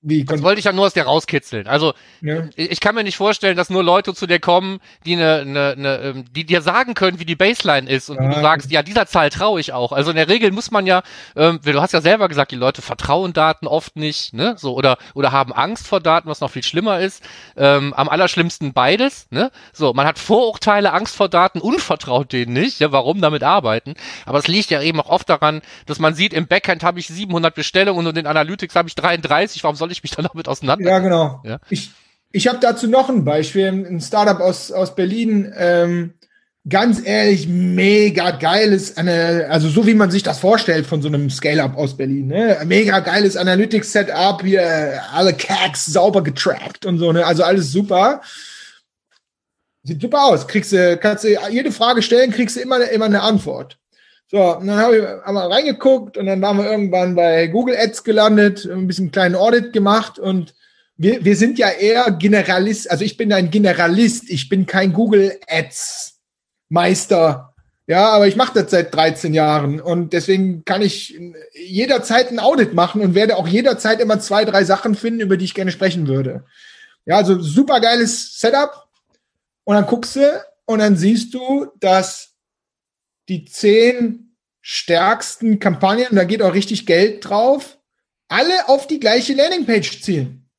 wie Das wollte ich ja nur aus dir rauskitzeln. Also ne? ich ich kann mir nicht vorstellen, dass nur Leute zu dir kommen, die eine, eine, eine ähm, die dir sagen können, wie die Baseline ist und Ja. du sagst, ja, dieser Zahl traue ich auch. Also in der Regel muss man ja, ähm, du hast ja selber gesagt, die Leute vertrauen Daten oft nicht, ne, so oder oder haben Angst vor Daten, was noch viel schlimmer ist. Ähm, am allerschlimmsten beides, ne? So, man hat Vorurteile, Angst vor Daten und vertraut denen nicht. Ja, warum damit arbeiten? Aber es liegt ja eben auch oft daran, dass man sieht, im Backend habe ich 700 Bestellungen und in Analytics habe ich 33. Warum soll ich mich dann damit auseinandersetzen? Ja, genau. Ja. Ich, ich habe dazu noch ein Beispiel, ein Startup aus, aus Berlin. Ähm, ganz ehrlich, mega geiles, eine, also so wie man sich das vorstellt von so einem Scale-Up aus Berlin. Ne? Mega geiles Analytics-Setup, hier alle Cags sauber getrackt und so, ne? also alles super. Sieht super aus. Kriegst du, kannst du jede Frage stellen, kriegst du immer, immer eine Antwort. So, und dann habe ich wir reingeguckt und dann waren wir irgendwann bei Google Ads gelandet, ein bisschen einen kleinen Audit gemacht und wir, wir sind ja eher Generalist, also ich bin ein Generalist, ich bin kein Google Ads Meister. Ja, aber ich mache das seit 13 Jahren und deswegen kann ich jederzeit ein Audit machen und werde auch jederzeit immer zwei, drei Sachen finden, über die ich gerne sprechen würde. Ja, also super geiles Setup. Und dann guckst du und dann siehst du, dass die zehn stärksten Kampagnen, da geht auch richtig Geld drauf, alle auf die gleiche Landingpage zielen.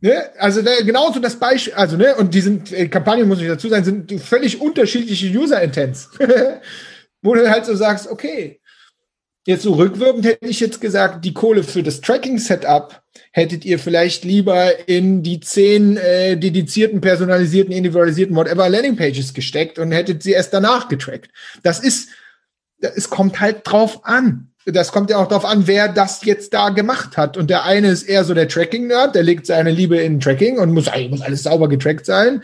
Ne? Also da, genauso das Beispiel, also ne, und die sind, äh, Kampagnen, muss ich dazu sagen, sind völlig unterschiedliche User-Intents. [LAUGHS] Wo du halt so sagst, okay, jetzt so rückwirkend hätte ich jetzt gesagt, die Kohle für das Tracking-Setup hättet ihr vielleicht lieber in die zehn äh, dedizierten, personalisierten, individualisierten, whatever Landingpages gesteckt und hättet sie erst danach getrackt. Das ist, es kommt halt drauf an. Das kommt ja auch drauf an, wer das jetzt da gemacht hat. Und der eine ist eher so der Tracking-Nerd, der legt seine Liebe in Tracking und muss, muss alles sauber getrackt sein.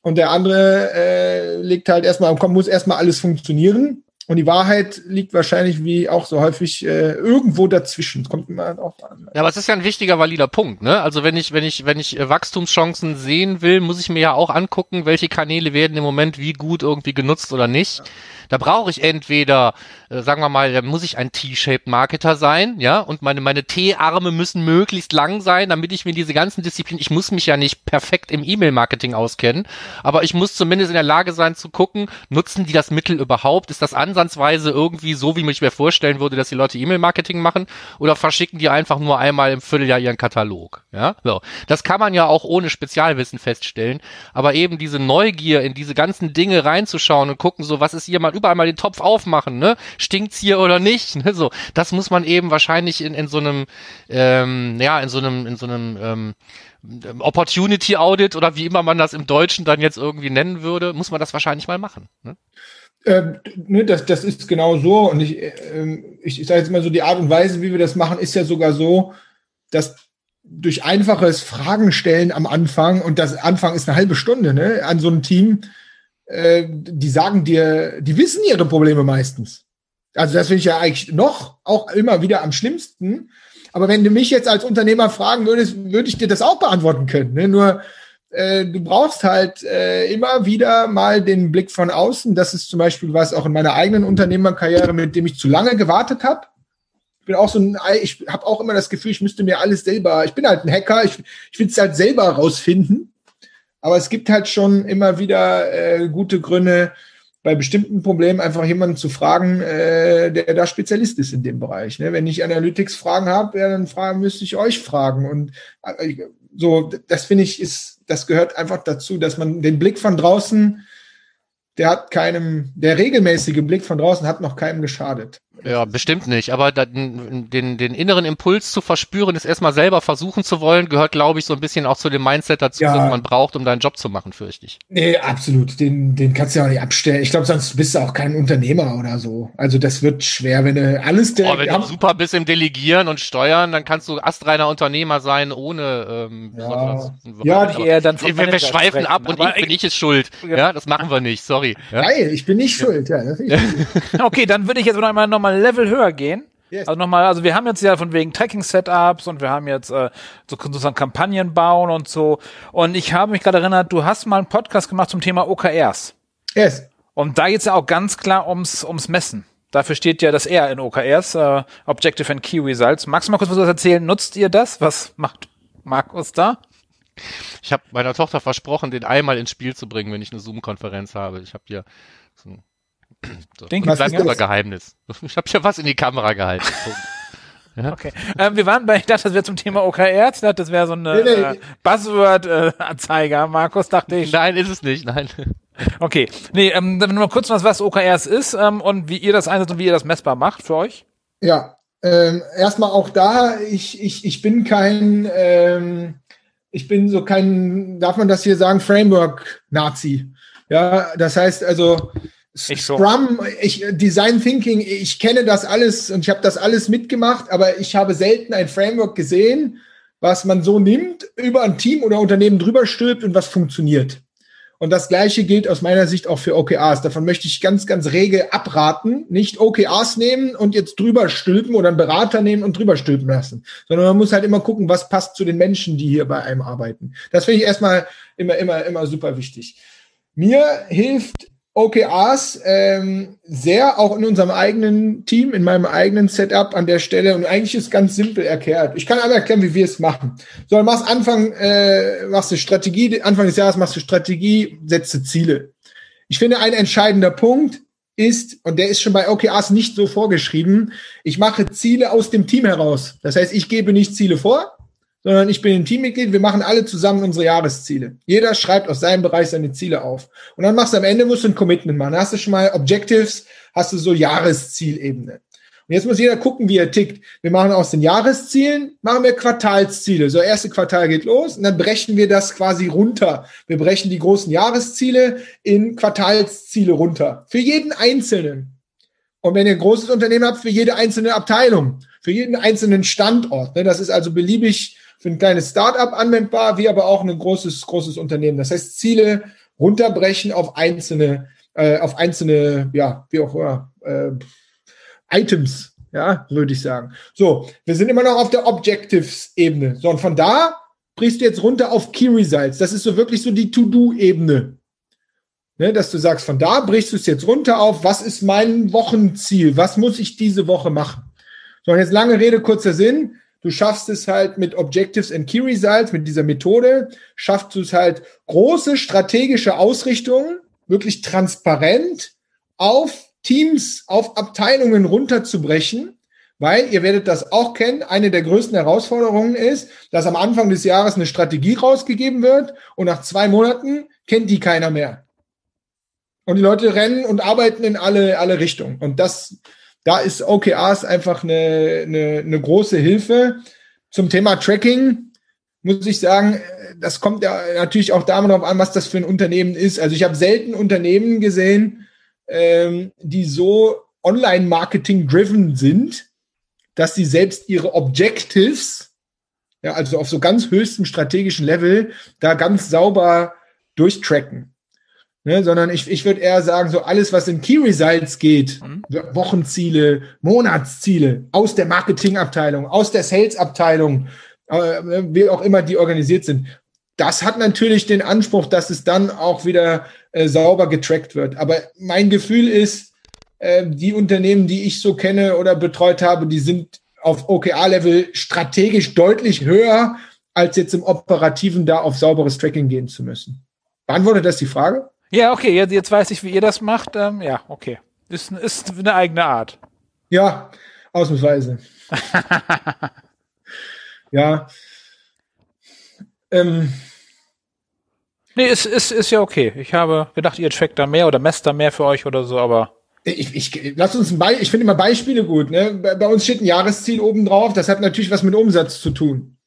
Und der andere äh, legt halt erstmal, muss erstmal alles funktionieren. Und die Wahrheit liegt wahrscheinlich wie auch so häufig äh, irgendwo dazwischen. Kommt immer auch an. Ja, aber es ist ja ein wichtiger, valider Punkt, ne? Also wenn ich, wenn ich, wenn ich äh, Wachstumschancen sehen will, muss ich mir ja auch angucken, welche Kanäle werden im Moment wie gut irgendwie genutzt oder nicht. Da brauche ich entweder, äh, sagen wir mal, da muss ich ein T-shaped Marketer sein, ja, und meine, meine T-Arme müssen möglichst lang sein, damit ich mir diese ganzen Disziplinen, ich muss mich ja nicht perfekt im E-Mail-Marketing auskennen, aber ich muss zumindest in der Lage sein zu gucken, nutzen die das Mittel überhaupt? Ist das ansatzweise irgendwie so, wie ich mir vorstellen würde, dass die Leute E-Mail-Marketing machen? Oder verschicken die einfach nur einmal im Vierteljahr ihren Katalog? Ja, so. Das kann man ja auch ohne Spezialwissen feststellen, aber eben diese Neugier in diese ganzen Dinge reinzuschauen und gucken, so, was ist hier mal überall mal den Topf aufmachen, ne? Stinkt's hier oder nicht? Ne? So, das muss man eben wahrscheinlich in, in so einem, ähm, ja, in so einem, in so einem ähm, Opportunity Audit oder wie immer man das im Deutschen dann jetzt irgendwie nennen würde, muss man das wahrscheinlich mal machen. Ne? Ähm, ne, das, das ist genau so. Und ich, ähm, ich, ich sage jetzt mal so, die Art und Weise, wie wir das machen, ist ja sogar so, dass durch einfaches Fragen stellen am Anfang, und das Anfang ist eine halbe Stunde, ne, an so einem Team, äh, die sagen dir, die wissen ihre Probleme meistens. Also das finde ich ja eigentlich noch auch immer wieder am schlimmsten. Aber wenn du mich jetzt als Unternehmer fragen würdest, würde ich dir das auch beantworten können. Ne? Nur äh, du brauchst halt äh, immer wieder mal den Blick von außen. Das ist zum Beispiel was auch in meiner eigenen Unternehmerkarriere, mit dem ich zu lange gewartet habe. bin auch so ein, ich habe auch immer das Gefühl, ich müsste mir alles selber, ich bin halt ein Hacker, ich, ich will es halt selber rausfinden. Aber es gibt halt schon immer wieder äh, gute Gründe, bei bestimmten Problemen einfach jemanden zu fragen, äh, der da Spezialist ist in dem Bereich. Ne? Wenn ich Analytics-Fragen habe, ja, dann fragen, müsste ich euch fragen. Und äh, so, das finde ich, ist, das gehört einfach dazu, dass man den Blick von draußen, der hat keinem, der regelmäßige Blick von draußen hat noch keinem geschadet. Ja, bestimmt nicht. Aber den, den, den inneren Impuls zu verspüren, es erstmal selber versuchen zu wollen, gehört, glaube ich, so ein bisschen auch zu dem Mindset dazu, ja. das man braucht, um deinen Job zu machen, fürchte ich. Nee, absolut. Den, den kannst du ja auch nicht abstellen. Ich glaube, sonst bist du auch kein Unternehmer oder so. Also das wird schwer, wenn du alles der. Oh, wenn du super bist im Delegieren und Steuern, dann kannst du astreiner Unternehmer sein, ohne ähm, ja. ja, die eher dann wir, wir schweifen ab und ich bin ich es schuld. Ja, das machen wir nicht, sorry. Ja? Geil, ich bin nicht schuld. Ja, [LAUGHS] okay, dann würde ich jetzt noch einmal nochmal ein Level höher gehen. Yes. Also nochmal, also wir haben jetzt ja von wegen Tracking-Setups und wir haben jetzt äh, so sozusagen Kampagnen bauen und so. Und ich habe mich gerade erinnert, du hast mal einen Podcast gemacht zum Thema OKRs. Yes. Und da geht es ja auch ganz klar ums, ums Messen. Dafür steht ja das R in OKRs, äh, Objective and Key Results. Magst du mal kurz was erzählen? Nutzt ihr das? Was macht Markus da? Ich habe meiner Tochter versprochen, den einmal ins Spiel zu bringen, wenn ich eine Zoom-Konferenz habe. Ich habe hier so ein so. Denke, das ist unser Geheimnis. [LAUGHS] Ich habe ja was in die Kamera gehalten. [LAUGHS] Ja. Okay. Ähm, wir waren bei, ich dachte, das wäre zum Thema OKR. Ich dachte, das wäre so ein nee, nee. äh, Buzzword-Anzeiger. Äh, Markus, dachte ich. Nein, ist es nicht, nein. [LAUGHS] Okay. Nee, ähm, dann nur kurz was, was OKRs ist ähm, und wie ihr das einsetzt und wie ihr das messbar macht für euch. Ja, ähm, erstmal auch da, ich, ich, ich bin kein, ähm, ich bin so kein, darf man das hier sagen, Framework-Nazi. Ja, das heißt also, ich Scrum, ich, Design Thinking, ich kenne das alles und ich habe das alles mitgemacht, aber ich habe selten ein Framework gesehen, was man so nimmt, über ein Team oder Unternehmen drüber stülpt und was funktioniert. Und das Gleiche gilt aus meiner Sicht auch für OKRs. Davon möchte ich ganz, ganz rege abraten. Nicht OKRs nehmen und jetzt drüber stülpen oder einen Berater nehmen und drüber stülpen lassen, sondern man muss halt immer gucken, was passt zu den Menschen, die hier bei einem arbeiten. Das finde ich erstmal immer, immer, immer super wichtig. Mir hilft OKRs ähm, sehr, auch in unserem eigenen Team, in meinem eigenen Setup an der Stelle. Und eigentlich ist ganz simpel erklärt. Ich kann einmal erklären, wie wir es machen. So, dann machst Anfang, äh, machst du Strategie, Anfang des Jahres machst du Strategie, setze Ziele. Ich finde, ein entscheidender Punkt ist, und der ist schon bei OKRs nicht so vorgeschrieben, ich mache Ziele aus dem Team heraus. Das heißt, ich gebe nicht Ziele vor, sondern ich bin ein Teammitglied. Wir machen alle zusammen unsere Jahresziele. Jeder schreibt aus seinem Bereich seine Ziele auf. Und dann machst du am Ende musst du ein Commitment machen. Dann hast du schon mal Objectives, hast du so Jahreszielebene. Und jetzt muss jeder gucken, wie er tickt. Wir machen aus den Jahreszielen, machen wir Quartalsziele. So, erste Quartal geht los und dann brechen wir das quasi runter. Wir brechen die großen Jahresziele in Quartalsziele runter. Für jeden Einzelnen. Und wenn ihr ein großes Unternehmen habt, für jede einzelne Abteilung, für jeden einzelnen Standort. Ne? Das ist also beliebig für ein kleines Startup anwendbar, wie aber auch ein großes, großes Unternehmen. Das heißt, Ziele runterbrechen auf einzelne, äh, auf einzelne, ja, wie auch immer, äh, Items, ja, würde ich sagen. So, wir sind immer noch auf der Objectives-Ebene. So, und von da brichst du jetzt runter auf Key Results. Das ist so wirklich so die To-Do-Ebene. Ne, dass du sagst, von da brichst du es jetzt runter auf, was ist mein Wochenziel? Was muss ich diese Woche machen? So, und jetzt lange Rede, kurzer Sinn. Du schaffst es halt mit Objectives and Key Results, mit dieser Methode, schaffst du es halt große strategische Ausrichtungen, wirklich transparent auf Teams, auf Abteilungen runterzubrechen, weil ihr werdet das auch kennen. Eine der größten Herausforderungen ist, dass am Anfang des Jahres eine Strategie rausgegeben wird und nach zwei Monaten kennt die keiner mehr. Und die Leute rennen und arbeiten in alle, alle Richtungen. Und das da ist OKRs einfach eine, eine, eine große Hilfe. Zum Thema Tracking muss ich sagen, das kommt ja natürlich auch darauf an, was das für ein Unternehmen ist. Also ich habe selten Unternehmen gesehen, ähm, die so Online-Marketing-driven sind, dass sie selbst ihre Objectives, ja, also auf so ganz höchstem strategischen Level, da ganz sauber durchtracken. Ne, sondern ich, ich würde eher sagen, so alles, was in Key Results geht, mhm. Wochenziele, Monatsziele, aus der Marketingabteilung, aus der Salesabteilung, äh, wie auch immer die organisiert sind, das hat natürlich den Anspruch, dass es dann auch wieder äh, sauber getrackt wird. Aber mein Gefühl ist, äh, die Unternehmen, die ich so kenne oder betreut habe, die sind auf OKR-Level strategisch deutlich höher, als jetzt im Operativen da auf sauberes Tracking gehen zu müssen. Beantwortet das die Frage? Ja, okay, jetzt, jetzt weiß ich, wie ihr das macht. Ähm, ja, okay. Ist, ist eine eigene Art. Ja, ausnahmsweise. [LAUGHS] ja. Ähm, nee, ist, ist, ist ja okay. Ich habe gedacht, ihr trackt da mehr oder messt da mehr für euch oder so, aber. Ich, ich, lass uns ein Be ich finde immer Beispiele gut. Ne? Bei, bei uns steht ein Jahresziel oben drauf. Das hat natürlich was mit Umsatz zu tun.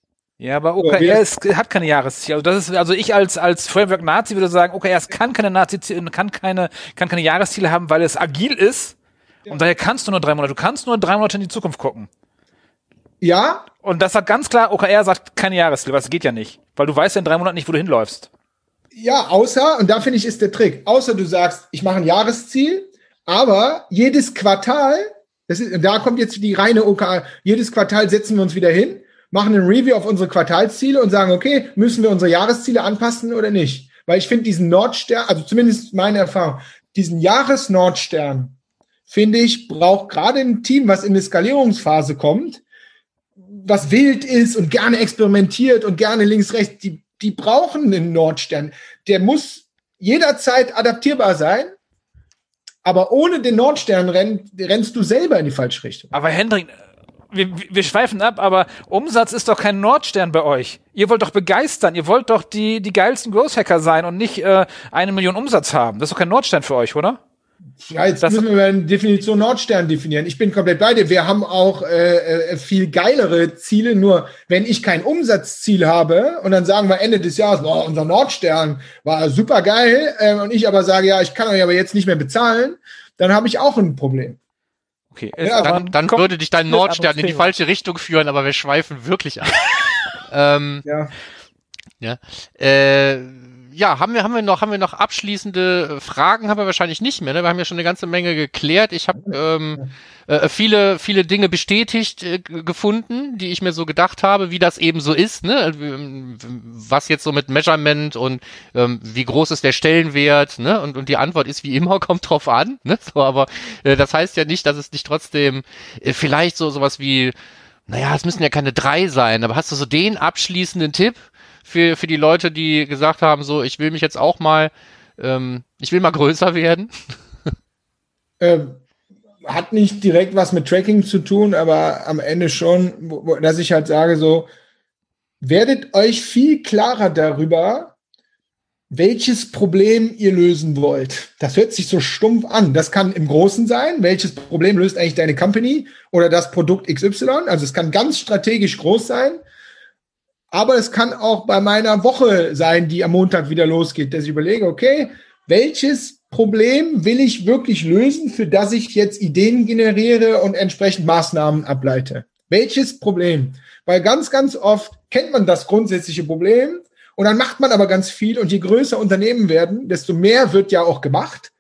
Ja, aber OKR ist, hat keine Jahresziele. Also das ist, also ich als als Framework Nazi würde sagen, OKR kann keine Nazi kann keine kann keine Jahresziele haben, weil es agil ist. Und daher kannst du nur drei Monate. Du kannst nur drei Monate in die Zukunft gucken. Ja. Und das sagt ganz klar, OKR sagt keine Jahresziele, weil das geht ja nicht. Weil du weißt ja in drei Monaten nicht, wo du hinläufst. Ja, außer, und da finde ich, ist der Trick, außer du sagst, ich mache ein Jahresziel, aber jedes Quartal, das ist, da kommt jetzt die reine OKR, jedes Quartal setzen wir uns wieder hin machen ein Review auf unsere Quartalsziele und sagen, okay, müssen wir unsere Jahresziele anpassen oder nicht? Weil ich finde diesen Nordstern, also zumindest meine Erfahrung, diesen Jahresnordstern, finde ich, braucht gerade ein Team, was in eine Skalierungsphase kommt, was wild ist und gerne experimentiert und gerne links, rechts, die, die brauchen einen Nordstern. Der muss jederzeit adaptierbar sein, aber ohne den Nordstern renn, rennst du selber in die falsche Richtung. Aber Hendrik, wir, wir schweifen ab, aber Umsatz ist doch kein Nordstern bei euch. Ihr wollt doch begeistern, ihr wollt doch die, die geilsten Growth Hacker sein und nicht äh, eine Million Umsatz haben. Das ist doch kein Nordstern für euch, oder? Ja, jetzt das müssen wir eine Definition Nordstern definieren. Ich bin komplett bei dir. Wir haben auch äh, äh, viel geilere Ziele. Nur wenn ich kein Umsatzziel habe und dann sagen wir Ende des Jahres, boah, unser Nordstern war super geil äh, und ich aber sage, ja, ich kann euch aber jetzt nicht mehr bezahlen, dann habe ich auch ein Problem. Okay, ja, dann, dann würde dich dein Nordstern in die falsche Richtung führen, aber wir schweifen wirklich ab. [LAUGHS] ähm, ja. Ja. Äh, ja, haben wir, haben wir noch, haben wir noch abschließende Fragen? Haben wir wahrscheinlich nicht mehr. Ne? Wir haben ja schon eine ganze Menge geklärt. Ich habe ähm, äh, viele, viele Dinge bestätigt äh, gefunden, die ich mir so gedacht habe, wie das eben so ist. Ne? Was jetzt so mit Measurement und ähm, wie groß ist der Stellenwert? Ne? Und, und die Antwort ist wie immer, [LAUGHS] kommt drauf an. Ne? So, aber äh, das heißt ja nicht, dass es nicht trotzdem äh, vielleicht so sowas wie naja, es müssen ja keine drei sein, aber hast du so den abschließenden Tipp? Für, für die Leute, die gesagt haben, so, ich will mich jetzt auch mal, ähm, ich will mal größer werden? [LAUGHS] Ähm, hat nicht direkt was mit Tracking zu tun, aber am Ende schon, wo, dass ich halt sage, so, werdet euch viel klarer darüber, welches Problem ihr lösen wollt. Das hört sich so stumpf an. Das kann im Großen sein. Welches Problem löst eigentlich deine Company oder das Produkt XY? Also es kann ganz strategisch groß sein. Aber es kann auch bei meiner Woche sein, die am Montag wieder losgeht, dass ich überlege, okay, welches Problem will ich wirklich lösen, für das ich jetzt Ideen generiere und entsprechend Maßnahmen ableite? Welches Problem? Weil ganz, ganz oft kennt man das grundsätzliche Problem und dann macht man aber ganz viel und je größer Unternehmen werden, desto mehr wird ja auch gemacht.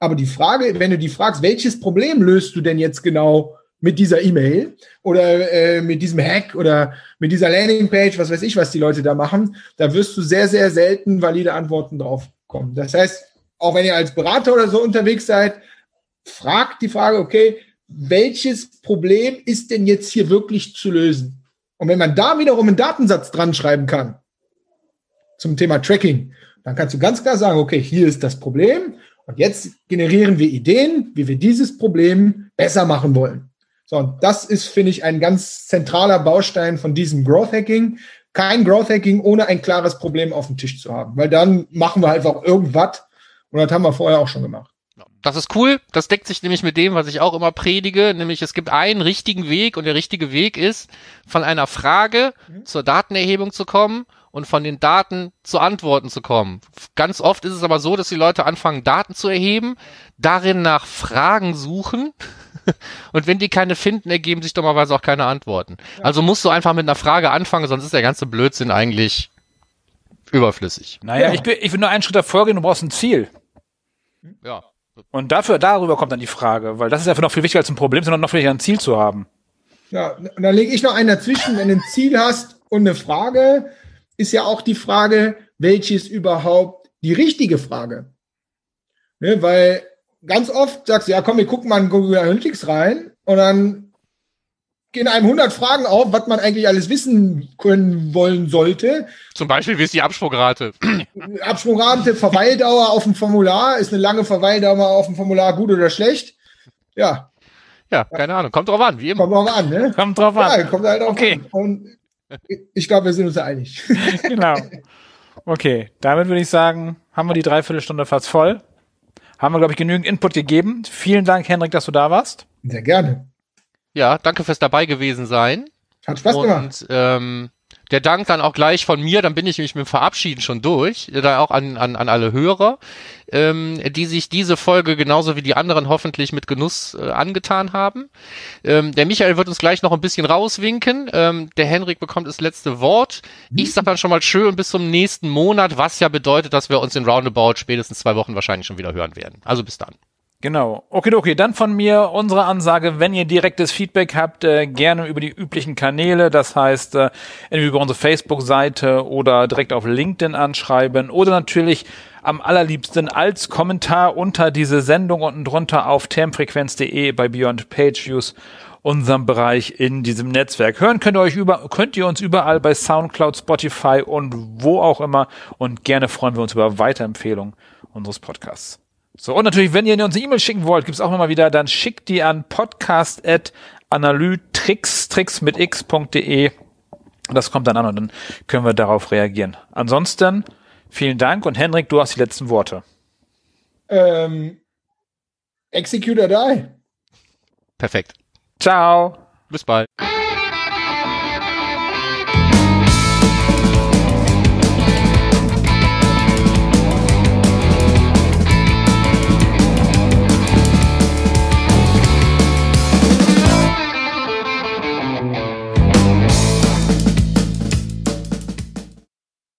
Aber die Frage, wenn du die fragst, welches Problem löst du denn jetzt genau mit dieser E-Mail oder äh, mit diesem Hack oder mit dieser Landingpage, was weiß ich, was die Leute da machen, da wirst du sehr, sehr selten valide Antworten drauf kommen. Das heißt, auch wenn ihr als Berater oder so unterwegs seid, fragt die Frage, okay, welches Problem ist denn jetzt hier wirklich zu lösen? Und wenn man da wiederum einen Datensatz dran schreiben kann zum Thema Tracking, dann kannst du ganz klar sagen, okay, hier ist das Problem und jetzt generieren wir Ideen, wie wir dieses Problem besser machen wollen. So, und das ist, finde ich, ein ganz zentraler Baustein von diesem Growth Hacking. Kein Growth Hacking ohne ein klares Problem auf dem Tisch zu haben, weil dann machen wir einfach irgendwas und das haben wir vorher auch schon gemacht. Das ist cool. Das deckt sich nämlich mit dem, was ich auch immer predige, nämlich es gibt einen richtigen Weg und der richtige Weg ist, von einer Frage mhm. zur Datenerhebung zu kommen und von den Daten zu Antworten zu kommen. Ganz oft ist es aber so, dass die Leute anfangen, Daten zu erheben, darin nach Fragen suchen [LAUGHS] und wenn die keine finden, ergeben sich dummerweise auch keine Antworten. Ja. Also musst du einfach mit einer Frage anfangen, sonst ist der ganze Blödsinn eigentlich überflüssig. Naja, ja. ich, bin, ich will nur einen Schritt davor gehen, du brauchst ein Ziel. Ja. Und dafür, darüber kommt dann die Frage, weil das ist einfach noch viel wichtiger als ein Problem, sondern noch viel wichtiger ein Ziel zu haben. Ja, und dann lege ich noch einen dazwischen, wenn du ein Ziel hast und eine Frage, ist ja auch die Frage, welches überhaupt die richtige Frage? Ne, weil ganz oft sagst du, ja komm, wir gucken mal in Google Analytics rein und dann gehen einem 100 Fragen auf, was man eigentlich alles wissen können wollen sollte. Zum Beispiel, wie ist die Absprungrate? [CLEARS THROAT] Absprungrate, Verweildauer auf dem Formular. Ist eine lange Verweildauer auf dem Formular gut oder schlecht? Ja. Ja, keine Ahnung. Kommt drauf an, wie immer. Kommt drauf an, ne? Kommt drauf an. Ja, kommt halt drauf Okay. an. Und ich glaube, wir sind uns einig. [LAUGHS] genau. Okay, damit würde ich sagen, haben wir die Dreiviertelstunde fast voll. Haben wir, glaube ich, genügend Input gegeben. Vielen Dank, Henrik, dass du da warst. Sehr gerne. Ja, danke fürs dabei gewesen sein. Hat Spaß gemacht. Und ähm, der Dank dann auch gleich von mir, dann bin ich nämlich mit dem Verabschieden schon durch, dann auch an, an, an alle Hörer, ähm, die sich diese Folge genauso wie die anderen hoffentlich mit Genuss äh, angetan haben. Ähm, der Michael wird uns gleich noch ein bisschen rauswinken, ähm, der Henrik bekommt das letzte Wort. Ich sag dann schon mal schön bis zum nächsten Monat, was ja bedeutet, dass wir uns in Roundabout spätestens zwei Wochen wahrscheinlich schon wieder hören werden. Also bis dann. Genau. Okay, okay. Dann von mir unsere Ansage, wenn ihr direktes Feedback habt, äh, gerne über die üblichen Kanäle. Das heißt, äh, entweder über unsere Facebook-Seite oder direkt auf LinkedIn anschreiben oder natürlich am allerliebsten als Kommentar unter diese Sendung unten drunter auf termfrequenz.de bei Beyond Page Views unserem Bereich in diesem Netzwerk. Hören könnt ihr euch über, könnt ihr uns überall bei Soundcloud, Spotify und wo auch immer und gerne freuen wir uns über Weiterempfehlungen unseres Podcasts. So, und natürlich, wenn ihr uns eine E-Mail schicken wollt, gibt's auch immer wieder, dann schickt die an podcast.analytrix, tricks mit x.de. Das kommt dann an und dann können wir darauf reagieren. Ansonsten, vielen Dank und Henrik, du hast die letzten Worte. Ähm, execute or die. Perfekt. Ciao. Bis bald.